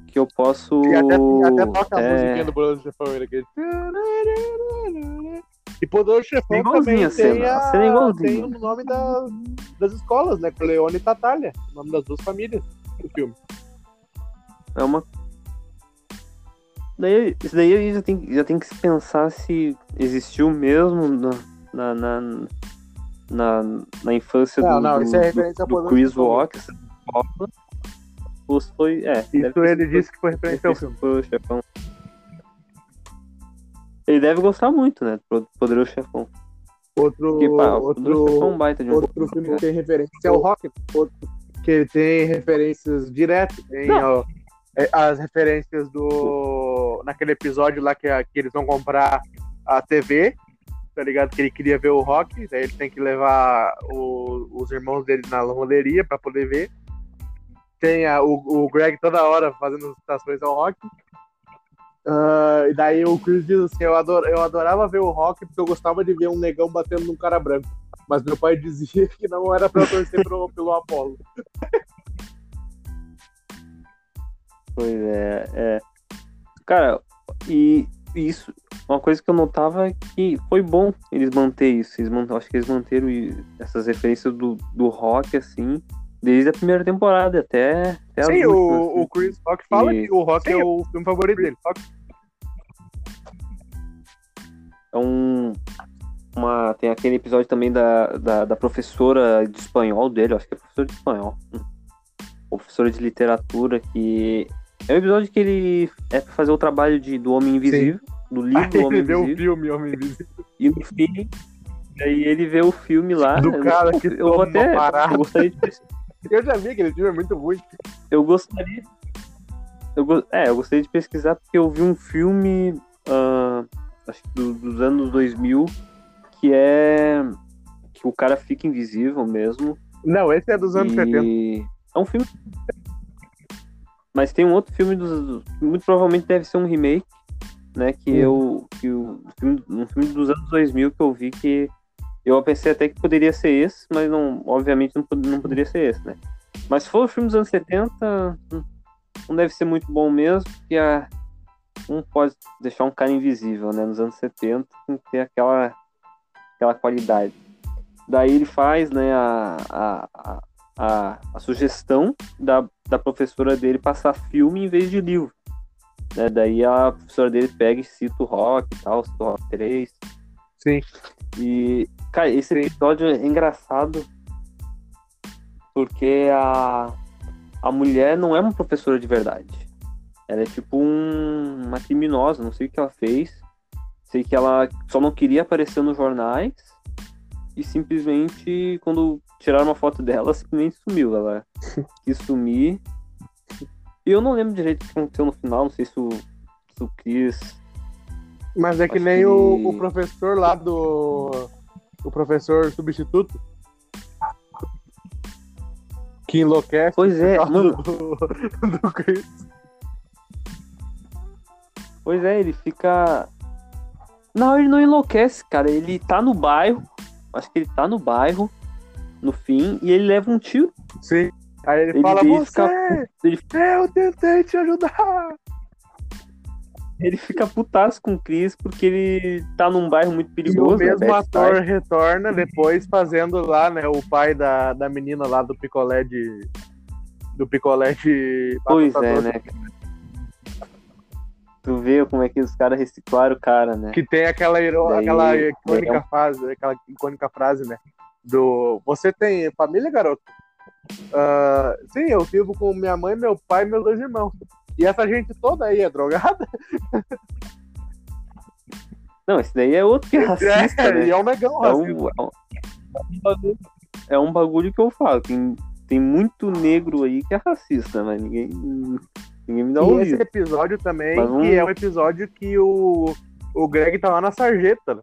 Que eu posso. E até, até toca a é, musiquinha do Poderoso Chefão. Ele aquele... E Poderoso Chefão É também a tem, a cena é tem o nome das, das escolas, né? Leone e Tatália. O nome das duas famílias do filme. É uma. Daí, isso daí aí já tem, já tem que se pensar se existiu mesmo na, na, na, na, na infância Não, do, não, do, isso é referência do, ao do Poderoso Chris escola. Ou foi. É, Isso ele disse que foi referência ao filme. foi o chefão. Ele deve gostar muito, né? Do Poderoso Chefão. Outro, Porque, pá, o Poderoso Chefão é outro, baita de um outro filme que tem referência é o Rocket. Outro que tem referências diretas. Tem ó, é, as referências do. Naquele episódio lá que, que eles vão comprar a TV. Tá ligado? Que ele queria ver o Rock. Daí ele tem que levar o- os irmãos dele na roleria pra poder ver. Tem a- o, o Greg toda hora fazendo citações ao Rock. Ah, e daí o Chris diz assim: eu, ador, eu adorava ver o Rock porque eu gostava de ver um negão batendo num cara branco. Mas meu pai dizia que não era pra torcer pro, pelo Apollo. Pois é, é. Cara, e isso, uma coisa que eu notava é que foi bom eles manter isso. Eles mant... Acho que eles manteram essas referências do, do rock, assim, desde a primeira temporada até, até Sim, últimas, o, assim. o Chris Rock fala E- que o Rock Sim. é o filme favorito dele. Que É um. Uma, tem aquele episódio também da, da, da professora de espanhol dele, eu acho que é professora de espanhol. Professora de literatura, que. É um episódio que ele é pra fazer o trabalho de, do Homem Invisível, do livro Aí do Homem ele vê o Invisível. filme Homem Invisível. E no fim, aí ele vê o filme lá. Do eu- cara que eu vou até. parada. Eu gostaria de, Eu já vi aquele filme, é muito ruim. eu gostaria. Eu, é, eu gostaria de pesquisar porque eu vi um filme. que do- dos anos 2000 que é. que o cara fica invisível mesmo. Não, esse é dos anos e 70. É um filme. Mas tem um outro filme dos. Muito provavelmente deve ser um remake, né? Que Hum. eu. Que o, filme- um filme dos anos 2000 que eu vi que. Eu pensei até que poderia ser esse, mas não, obviamente não, não poderia ser esse, né? Mas se for o filme dos anos 70, hum, não deve ser muito bom mesmo, porque a, não pode deixar um cara invisível, né? Nos anos 70 tem que ter aquela, aquela qualidade. Daí ele faz, né, a, a, a, a, sugestão da, da professora dele passar filme em vez de livro. Né? Daí a professora dele pega e cita o Rock e tal, cita o Rock 3. Sim. E, cara, esse episódio é engraçado porque a, a mulher não é uma professora de verdade. Ela é tipo um- uma criminosa, não sei o que ela fez. Sei que ela só não queria aparecer nos jornais e simplesmente, quando tiraram uma foto dela, simplesmente sumiu. Ela quis sumir. E eu não lembro direito o que aconteceu no final, não sei se o, se o Chris Mas é que nem que o, o professor lá do. O professor substituto. Que enlouquece. Pois é, mano. Do, do Chris. Pois é, ele fica. Não, ele não enlouquece, cara. Ele tá no bairro. Acho que ele tá no bairro, no fim, e ele leva um tiro. Sim. Aí ele, Ele fala, ele você, fica- ele- eu tentei te ajudar. Ele fica putaço com o Chris porque ele tá num bairro muito E o perigoso. né, mesmo Bad ator Side. retorna depois fazendo lá, né, o pai da, da menina lá do picolé de... Do picolé de... Pois é, né? Tu vê como é que os caras reciclaram o cara, né? Que tem aquela, iro- Daí- aquela daí icônica é um- frase, aquela icônica frase, né? Do você tem família, garoto? Ah, sim, eu vivo com minha mãe, meu pai e meus dois irmãos. E essa gente toda aí é drogada? Não, esse daí é outro que é racista, é, né? e é um negão É racista. um, é um- é um bagulho- é um bagulho que eu falo. Tem, tem muito negro aí que é racista, mas ninguém, ninguém me dá E esse episódio também, vamos- que é um episódio que o, o Greg tá lá na sarjeta, né?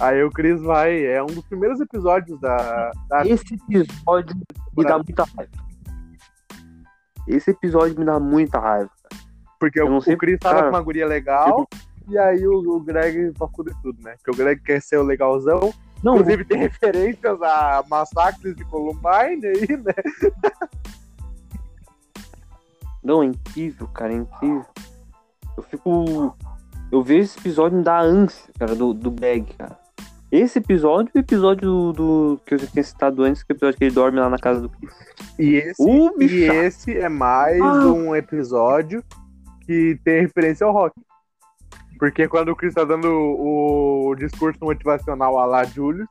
Aí o Chris vai, é um dos primeiros episódios da, da Esse episódio me dá muita raiva. Esse episódio me dá muita raiva. Porque Eu o, sei, o Chris tava com uma guria legal, e aí o, o Greg pra fuder tudo, né? Porque o Greg quer ser o legalzão. Não, Inclusive tem referências a massacres de Columbine aí, né? Não, é incrível, cara, é incrível. Eu fico. Eu vejo esse episódio me dá ânsia, cara, do, do Greg, cara. Esse episódio e o episódio do, do- que eu já tinha citado antes, que é o episódio que ele dorme lá na casa do Chris. E esse, O e esse é mais Ah. um episódio que tem referência ao rock. Porque quando o Chris tá dando o, o discurso motivacional a lá Julius,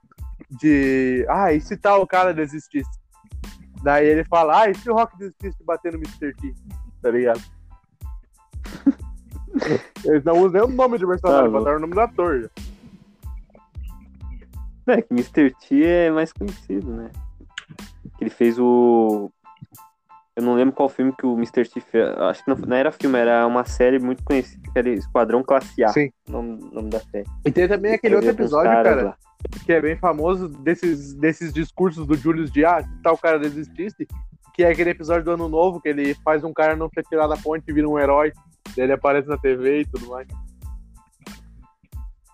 de ah, e se tal cara desistisse? Daí ele fala, ah, e se o Rock desistisse de bater no Mr. T? Tá ligado? Eles não usam nem o nome do personagem, Tá louco. botaram o nome do ator. já. É, que Mr. T é mais conhecido, né? Que ele fez o. Eu não lembro qual filme que o Mr. T fez. Acho que não, não era filme, era uma série muito conhecida, que era Esquadrão Classe A. Sim. O nome, nome da série. E tem também aquele outro episódio, cara, lá. Que é bem famoso desses, desses discursos do Julius de ah, se tal cara desistisse, que é aquele episódio do Ano Novo, que ele faz um cara não ser tirado da ponte e vira um herói, daí ele aparece na TV e tudo mais.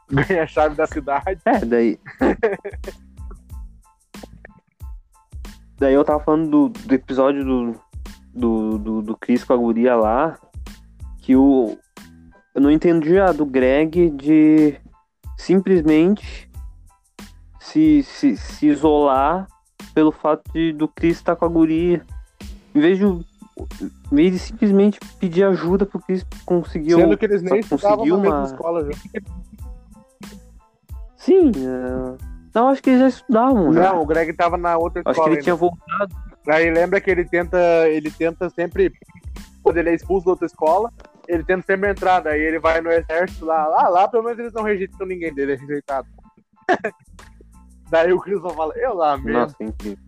Ganha a chave da cidade. É, daí. daí eu tava falando do, do episódio do, do, do, do Chris com a guria lá, que o. Eu não entendi a do Greg de simplesmente se, se, se isolar pelo fato de, do Chris estar com a guria. Em vez de, em vez de simplesmente pedir ajuda pro Chris conseguir. Sendo que eles nem conseguiu na mesma uma- escola já. Sim, é, não, acho que eles já estudavam. já. Não, o Greg tava na outra Acho que escola ele ainda. tinha voltado. Aí lembra que ele tenta, ele tenta sempre, quando ele é expulso da outra escola, ele tenta sempre entrar, daí ele vai no exército lá, lá, lá pelo menos eles não rejeitam ninguém dele, é rejeitado. daí o Chris só fala, eu lá mesmo. Nossa, é incrível.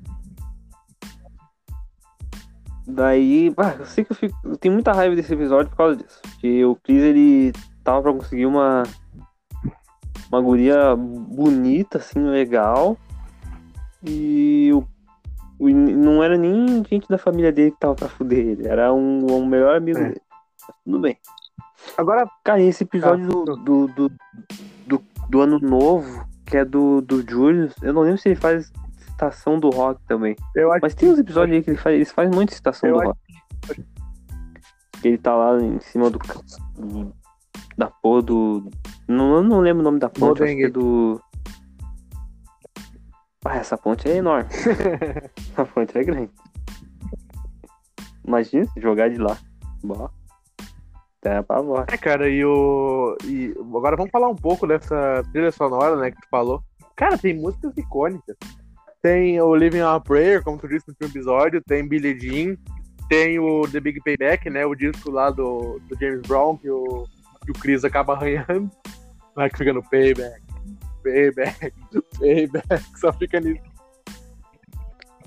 Daí, bah, eu sei que eu, fico, eu tenho muita raiva desse episódio por causa disso. Porque o Chris, ele tava pra conseguir uma uma guria bonita, assim, legal. E o, não era nem gente da família dele que tava pra fuder ele. Era um, um melhor amigo É. dele. Tudo bem. Agora, Cara, esse episódio do, do, do, do, do Ano Novo, que é do, do Julius, eu não lembro se ele faz citação do rock também. eu acho Mas tem uns episódios aí que ele faz, eles fazem muita citação do rock. Que ele tá lá em cima do. da porra do. Não, não lembro o nome da ponte, acho que é do. Ah, essa ponte é enorme. A ponte é grande. Imagina se jogar de lá. Bom. Até pra voar. É, cara, e o. E agora vamos falar um pouco dessa trilha sonora, né, que tu falou. Cara, tem músicas icônicas. Tem o Living on a Prayer, como tu disse no último episódio, tem Billie Jean, tem o The Big Payback, né, o disco lá do, do James Brown, que o, que o Chris acaba arranhando. Lá que fica no Payback, Payback, Payback, só fica nisso.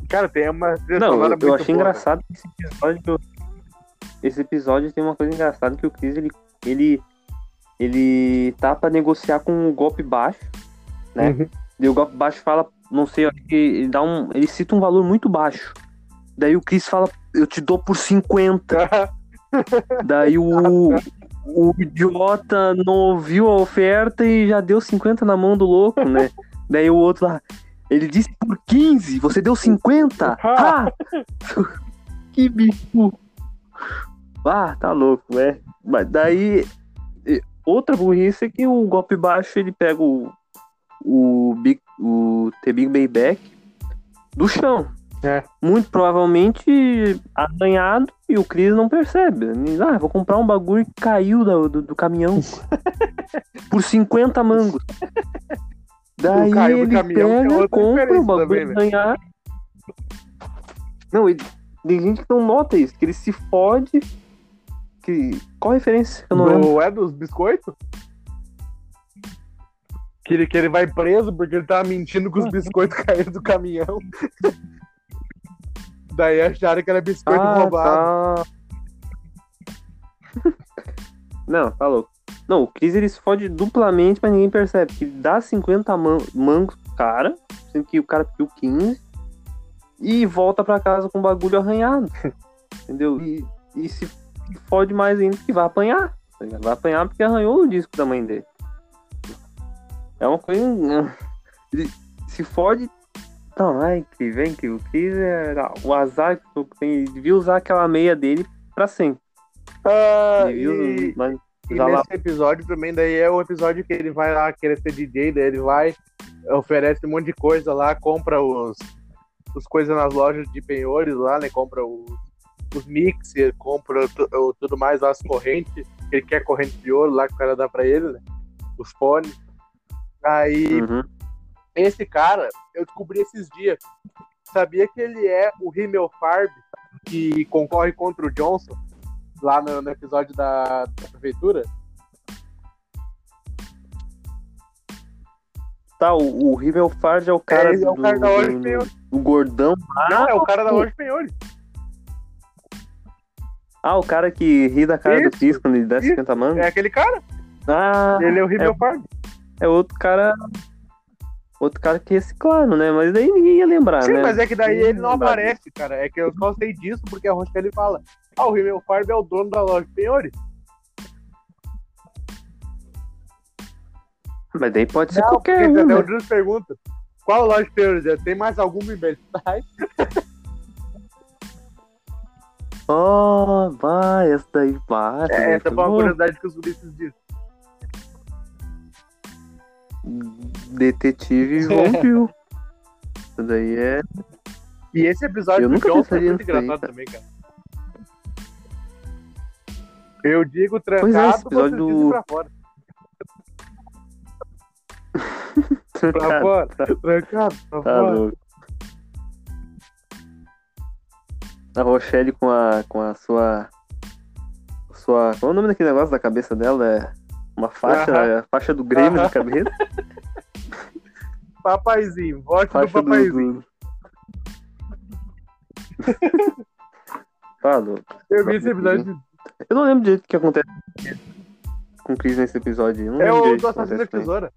Cara, tem uma trilha Não, eu, eu achei boa, engraçado que esse episódio. Esse episódio tem uma coisa engraçada que o Chris ele, ele ele tá pra negociar com o golpe baixo, né? Uhum. E o golpe baixo fala, não sei, acho que ele dá um. Ele cita um valor muito baixo. Daí o Chris fala, eu te dou por 50. Daí o, o idiota não ouviu a oferta e já deu 50 na mão do louco, né? Daí o outro lá, ele disse por 15, você deu 50? Ah! que bicho! Ah, tá louco, né? Mas daí, outra burrice é que o golpe baixo ele pega o, o, Big, o The Big Bayback do chão. É. Muito provavelmente arranhado e o Chris não percebe. Ah, vou comprar um bagulho que caiu do, do, do caminhão por 50 mangos. Daí caiu do ele caminhão, é pega, compra o bagulho também, né? arranhado. Não, ele, tem gente que não nota isso, que ele se fode. Que, qual a referência? Eu não lembro. Do, é dos biscoitos? Que ele, que ele vai preso porque ele tava mentindo que os biscoitos caíram do caminhão. Daí acharam que era biscoito roubado. tá. não, tá louco. Não, o Chris ele se fode duplamente, mas ninguém percebe. Que dá 50 man mangos pro cara, sendo que o cara pediu 15, e volta pra casa com o bagulho arranhado. entendeu? E, e se fode mais ainda que vai apanhar. tá? Vai apanhar porque arranhou o disco da mãe dele. É uma coisa. Se fode. Não, é incrível, é incrível. O Chris é. O azar que. Ele devia usar aquela meia dele pra sempre. Ah, e, e já lá. nesse episódio também, daí é o episódio que ele vai lá querer ser DJ, daí ele vai, oferece um monte de coisa lá, compra os, os coisas nas lojas de penhores lá, né? Compra os, os mixer, compra tu- o- tudo mais lá, as correntes, ele quer corrente de ouro lá que o cara dá pra ele, né? Os fones. Aí Uhum. esse cara, eu descobri esses dias. Sabia que ele é o Rimmel Farb que concorre contra o Johnson lá no, no episódio da, da prefeitura? Tá, o, o Rivel Fard é o cara. É, é o do, cara da do- penhores. do gordão. Não, é o cara da de penhores. Ah, o cara que ri da cara do Isso, quando ele dá. 50 mangos. É aquele cara. Ah, Ele é o Rimmel Farb. é outro cara. Outro cara que reciclaram, né? Mas daí ninguém ia lembrar, Sim, né? mas é que daí Ninguém ele não aparece, cara. É que eu só sei disso porque a Rochelle fala. Ah, o Rimmel Farb é o dono da loja disso. Mas daí pode ser Não, qualquer um, né? o Júlio pergunta. Qual loja de penhores é? Tem mais alguma em Versailles? Oh, vai, essa daí daí É, essa foi foi uma boa. curiosidade que os guristas dizem. Detetive Vampiro. Isso daí é. E esse episódio Eu do nunca é pensaria muito engraçado também, cara. Eu digo Pois é, esse trancado, episódio do- pra fora. Pra Cara, fora, trancado, pra Tá fora. louco. A Rochelle com a, com a sua. sua. Qual é o nome daquele negócio da cabeça dela? É uma faixa, Aham. é a faixa do Grêmio Aham. na cabeça. Papaizinho, vote do Faixa do. papaizinho. do... tá louco. Eu vi esse episódio. Eu não lembro direito o que acontece com o Chris nesse episódio. É o do que assassino ele. tesoura.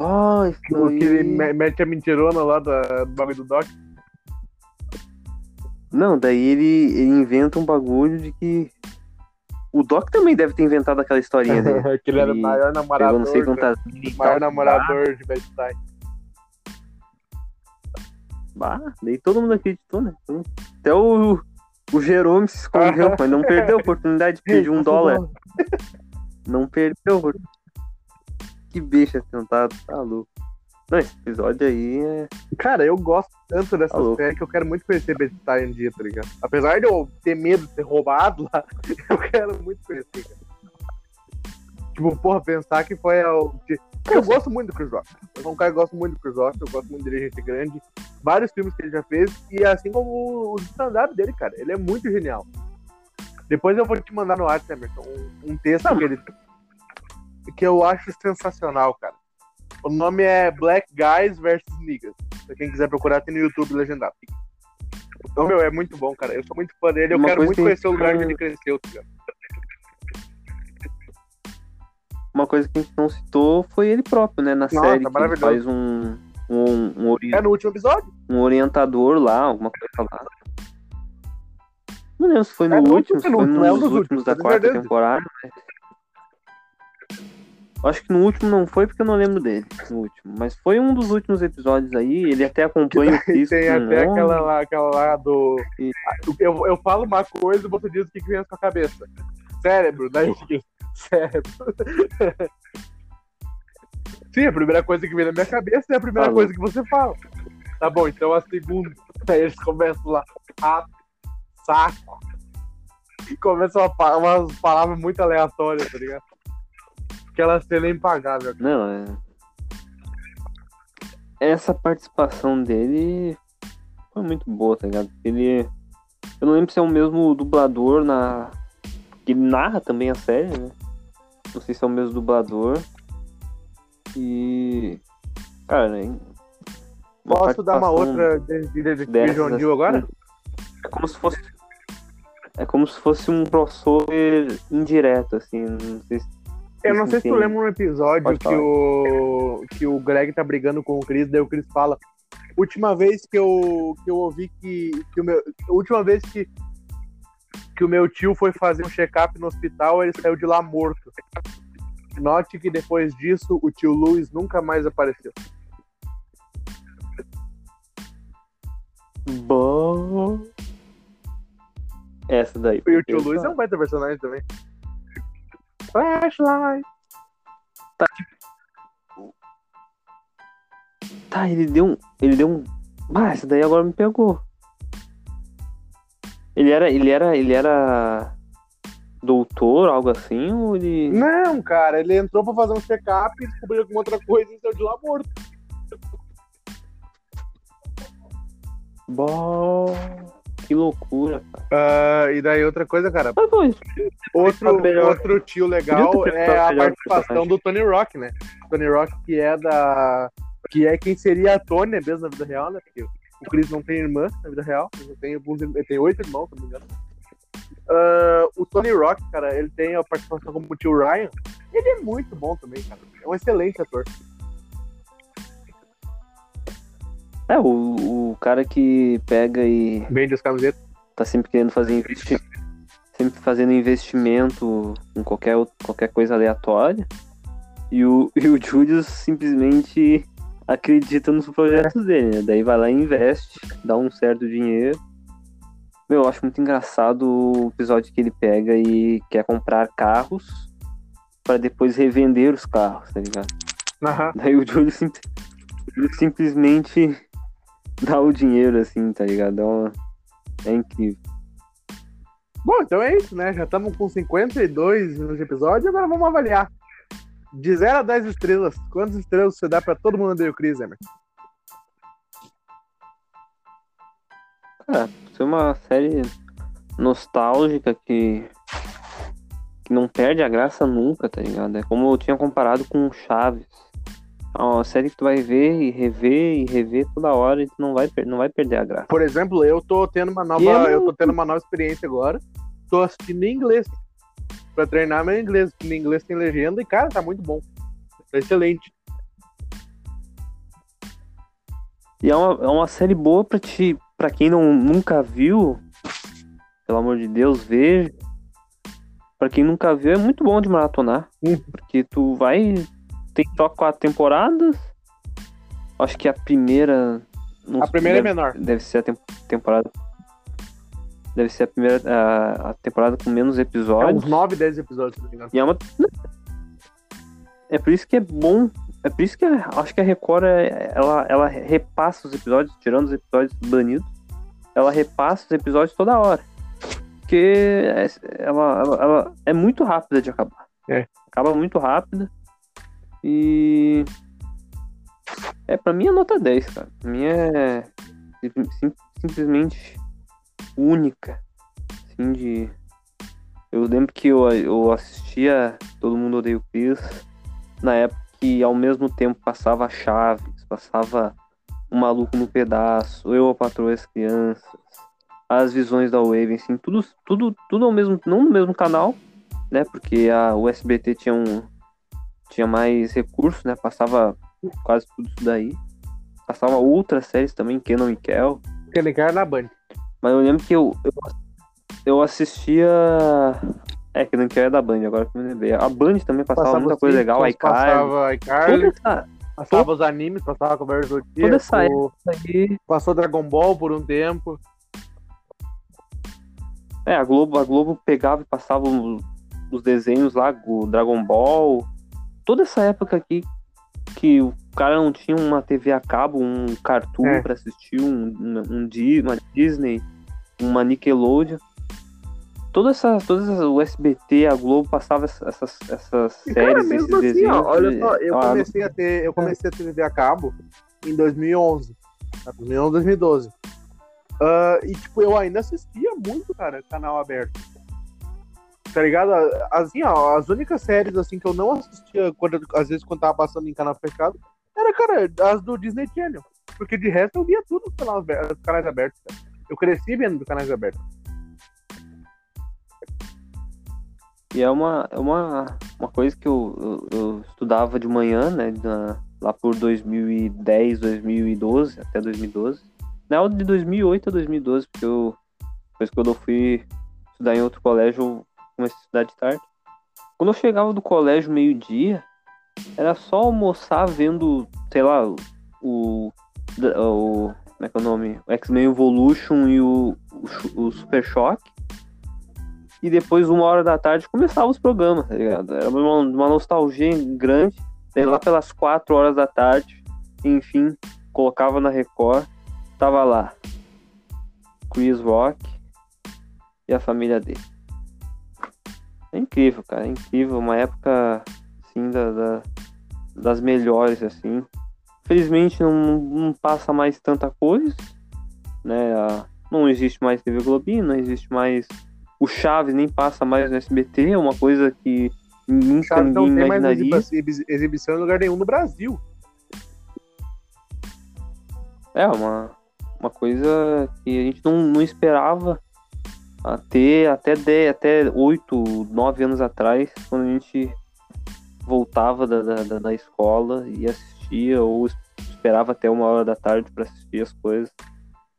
Ah, isso que ele aí. me- mete a mentirona lá da- do bagulho do Doc. Não, daí ele, ele inventa um bagulho de que. O Doc também deve ter inventado aquela historinha dele. que ele era o maior namorador. não sei quantas maior namorador de Versailles. Bah, daí todo mundo acreditou, né? Mundo- Até o, o Jerome se escondeu, mas não perdeu a oportunidade de pedir um dólar. Não perdeu. Que bicha tentado, tá louco. Não, esse episódio aí é. Cara, eu gosto tanto dessa Tá série que eu quero muito conhecer Versailles um dia, tá ligado? Apesar de eu ter medo de ser roubado lá, eu quero muito conhecer, cara. Tipo, porra, pensar que foi o. Eu gosto muito do Chris Rock. Eu sou um cara que gosta muito do Chris Rock, eu gosto muito dele, gente grande. Vários filmes que ele já fez, e assim como o stand-up dele, cara. Ele é muito genial. Depois eu vou te mandar no WhatsApp, Emerson, um, um texto que ele. que eu acho sensacional, cara. O nome é Black Guys vs Niggas. Pra quem quiser procurar, tem no YouTube legendado. Então, meu, é muito bom, cara. Eu sou muito fã dele. Eu Uma quero muito que- conhecer o lugar onde ele cresceu, tá ligado? uma coisa que a gente não citou foi ele próprio, né? Na Nossa, série que ele faz um, um, um, ori- É no último episódio? um orientador lá, alguma coisa lá. Não lembro se foi no, É no último, último se foi penúltimo, é um nos dos últimos últimos, da quarta temporada. né? Acho que no último não foi porque eu não lembro dele. No último. Mas foi um dos últimos episódios aí. Ele até acompanha o E Chris tem até um aquela lá, aquela lá do. E- Eu, eu falo uma coisa e você diz o que vem na sua cabeça. Cérebro, daí fica, Cérebro. Sim, a primeira coisa que vem na minha cabeça é a primeira Falou. coisa que você fala. Tá bom, então a segunda. Aí eles começam lá. Rato, saco. E começam uma, umas palavras muito aleatórias, tá ligado? Aquela cena impagável. Não, é. Essa participação dele foi muito boa, tá ligado? Ele. Eu não lembro se é o mesmo dublador na. que narra também a série, né? Não sei se é o mesmo dublador. E. Cara, né? Posso dar uma outra de, de, John agora? assim, É como se fosse. É como se fosse um crossover indireto, assim. Não sei se Eu não sei se tu lembra um episódio Pode que falar. o, que o Greg tá brigando com o Chris, daí o Chris fala. Última vez que eu, que eu ouvi que, que o meu. Última vez que, que o meu tio foi fazer um check-up no hospital, ele saiu de lá morto. Note que depois disso, o tio Luiz nunca mais apareceu. Bom. Essa daí. E o tio Luiz é um baita personagem também. Flashlight. Tá, ele deu um. Ele deu um. Ah, essa daí agora me pegou. Ele era. Ele era. Ele era. Doutor, algo assim, ou ele. Não, cara, ele entrou pra fazer um check-up e descobriu alguma outra coisa e saiu de lá morto. Bom. Que loucura, cara. Ah, e daí outra coisa, cara. Outro, outro tio legal é a participação do Tony Rock, né? Tony Rock, que é da. Que é quem seria a Tony mesmo na vida real, né? Porque o Chris não tem irmã na vida real. Ele tem, alguns, ele tem oito irmãos, se não me engano. Ah, o Tony Rock, cara, ele tem a participação como o tio Ryan. Ele é muito bom também, cara. É um excelente ator. É, o, o cara que pega e Vende as camisetas. tá sempre querendo fazer investi... sempre fazendo investimento em qualquer, qualquer coisa aleatória. E o, e o Julius simplesmente acredita nos projetos dele, né? Daí vai lá e investe, dá um certo dinheiro. Meu, eu acho muito engraçado o episódio que ele pega e quer comprar carros para depois revender os carros, tá ligado? Aham. Daí o Júlio sim- simplesmente dá o dinheiro, assim, tá ligado? Dá uma- É incrível. Bom, então é isso, né? Já estamos com 52 minutos de episódio, agora vamos avaliar. De 0 a 10 estrelas, quantas estrelas você dá pra todo mundo odeia o Chris, Emerson? Cara, ser uma série nostálgica que, que não perde a graça nunca, tá ligado? É como eu tinha comparado com Chaves. É uma série que tu vai ver e rever e rever toda hora e tu não vai, não vai perder a graça. Por exemplo, eu tô tendo uma nova, E é eu tô tendo uma nova experiência agora. Tô assistindo em inglês. Pra treinar meu inglês, porque em inglês tem legenda e, cara, tá muito bom. Tá excelente. E é uma, é uma série boa pra te. para quem não, nunca viu, pelo amor de Deus, veja. Pra quem nunca viu, é muito bom de maratonar. Hum. Porque tu vai. Tem só quatro temporadas. Acho que a primeira. não A sei, primeira é deve, menor. Deve ser a tem- temporada. Deve ser a primeira. A, a temporada com menos É episódios. uns 9, 10 episódios, se não me engano. E é uma. É por isso que é bom. É por isso que a- acho que a Record é- ela, ela repassa os episódios, tirando os episódios banidos. Ela repassa os episódios toda hora. Porque é- ela, ela, ela é muito rápida de acabar. É. Acaba muito rápida. E. É, pra mim é nota 10, cara. Pra mim é sim- sim- simplesmente única. Assim, de. Eu lembro que eu, eu assistia Todo Mundo Odeia o Chris na época que ao mesmo tempo passava Chaves, passava O Maluco no Pedaço, Eu, a Patroa as Crianças, As Visões da Wave, assim, tudo, tudo, tudo ao mesmo, não no mesmo canal, né, porque a, o SBT tinha um, tinha mais recursos, né? Passava quase tudo isso daí. Passava outras séries também, Kenan e Kel. Kel na Band. Mas eu lembro que eu, eu, eu assistia. É, Kenan e Kel é da Band, agora que me lembrei. A Band também passava, passava muita coisa legal, iCarly. Passava iCarly. Passava os animes, passava Conversa do Dia. Toda essa época aí. Passou Dragon Ball por um tempo. É, a Globo, a Globo pegava e passava os desenhos lá, o Dragon Ball. Toda essa época aqui que o cara não tinha uma TV a cabo, um Cartoon é. para assistir, um, um, um, uma Disney, uma Nickelodeon. Toda essa, todas as, o SBT, a Globo passava essas, essas séries, cara, esses assim, desenhos. Ó, olha só, eu comecei a ter, eu comecei a ter TV a cabo em 2011, 2011, 2012. Uh, e tipo, eu ainda assistia muito, cara, canal aberto. Tá ligado? Assim, ó, as únicas séries assim que eu não assistia quando, às vezes quando tava passando em canal fechado era, cara, as do Disney Channel. Porque de resto eu via tudo nos canais, abertos. Cara. Eu cresci vendo canais abertos. E é uma, é uma, uma coisa que eu, eu, eu estudava de manhã, né? Na, lá por 2010, 2012, até 2012. Não, de 2008 a 2012, porque eu, depois que eu fui estudar em outro colégio, comecei a estudar de tarde. Quando eu chegava do colégio meio-dia, era só almoçar vendo, sei lá, o. o como é que é o nome? O X-Men Evolution e o, o, o Super Shock. E depois, uma hora da tarde, começavam os programas, tá ligado? Era uma, uma nostalgia grande. Daí lá pelas quatro horas da tarde, enfim, colocava na Record, tava lá Chris Rock e a família dele. É incrível, cara, é incrível. Uma época, assim, da, da das melhores, assim. Felizmente não, não passa mais tanta coisa, né? Não existe mais TV Globinho, não existe mais o Chaves nem passa mais no SBT, é uma coisa que nunca ninguém não tem imaginaria. mais exibição em lugar nenhum no Brasil. É, uma, uma coisa que a gente não, não esperava ter até 10, até 8, 9 anos atrás, quando a gente voltava da, da, da escola e assistia, ou esperava até uma hora da tarde para assistir as coisas.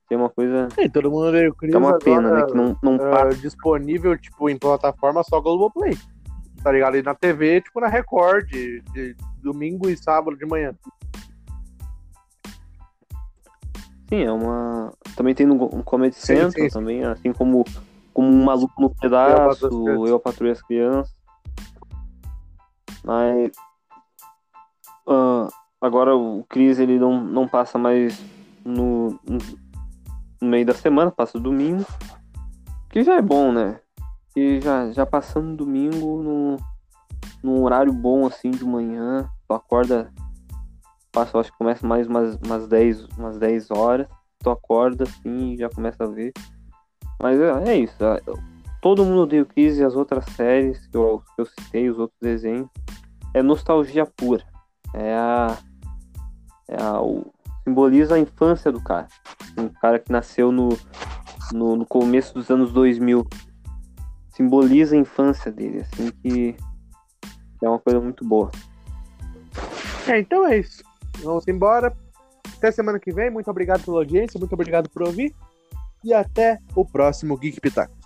Tem uma coisa. É, todo mundo veio Cris. É uma pena, né? Que não, não uh, disponível, tipo, em plataforma só Globoplay. Tá ligado? E na TV, tipo, na Record, de, de domingo e sábado de manhã. Sim, é uma. Também tem no Comedy sim, Central sim, sim. também, assim como, como um maluco no pedaço, eu, a patrulha as crianças. Mas. Uh, agora o Cris ele não, não passa mais no, no meio da semana, passa domingo. Que já é bom, né? E já, já passando domingo no, num horário bom assim de manhã, tu acorda, passa, acho que começa mais umas, umas, 10, umas 10 horas, tu acorda assim e já começa a ver. Mas é, é isso. É, todo mundo odeia o Chris e as outras séries que eu, que eu citei, os outros desenhos. É nostalgia pura. É a. É a o, simboliza a infância do cara. Um cara que nasceu no, no, no, começo dos anos 2000. Simboliza a infância dele, assim, que, que é uma coisa muito boa. É, então é isso. Vamos embora. Até semana que vem. Muito obrigado pela audiência, muito obrigado por ouvir. E até o próximo Geek Pitaco.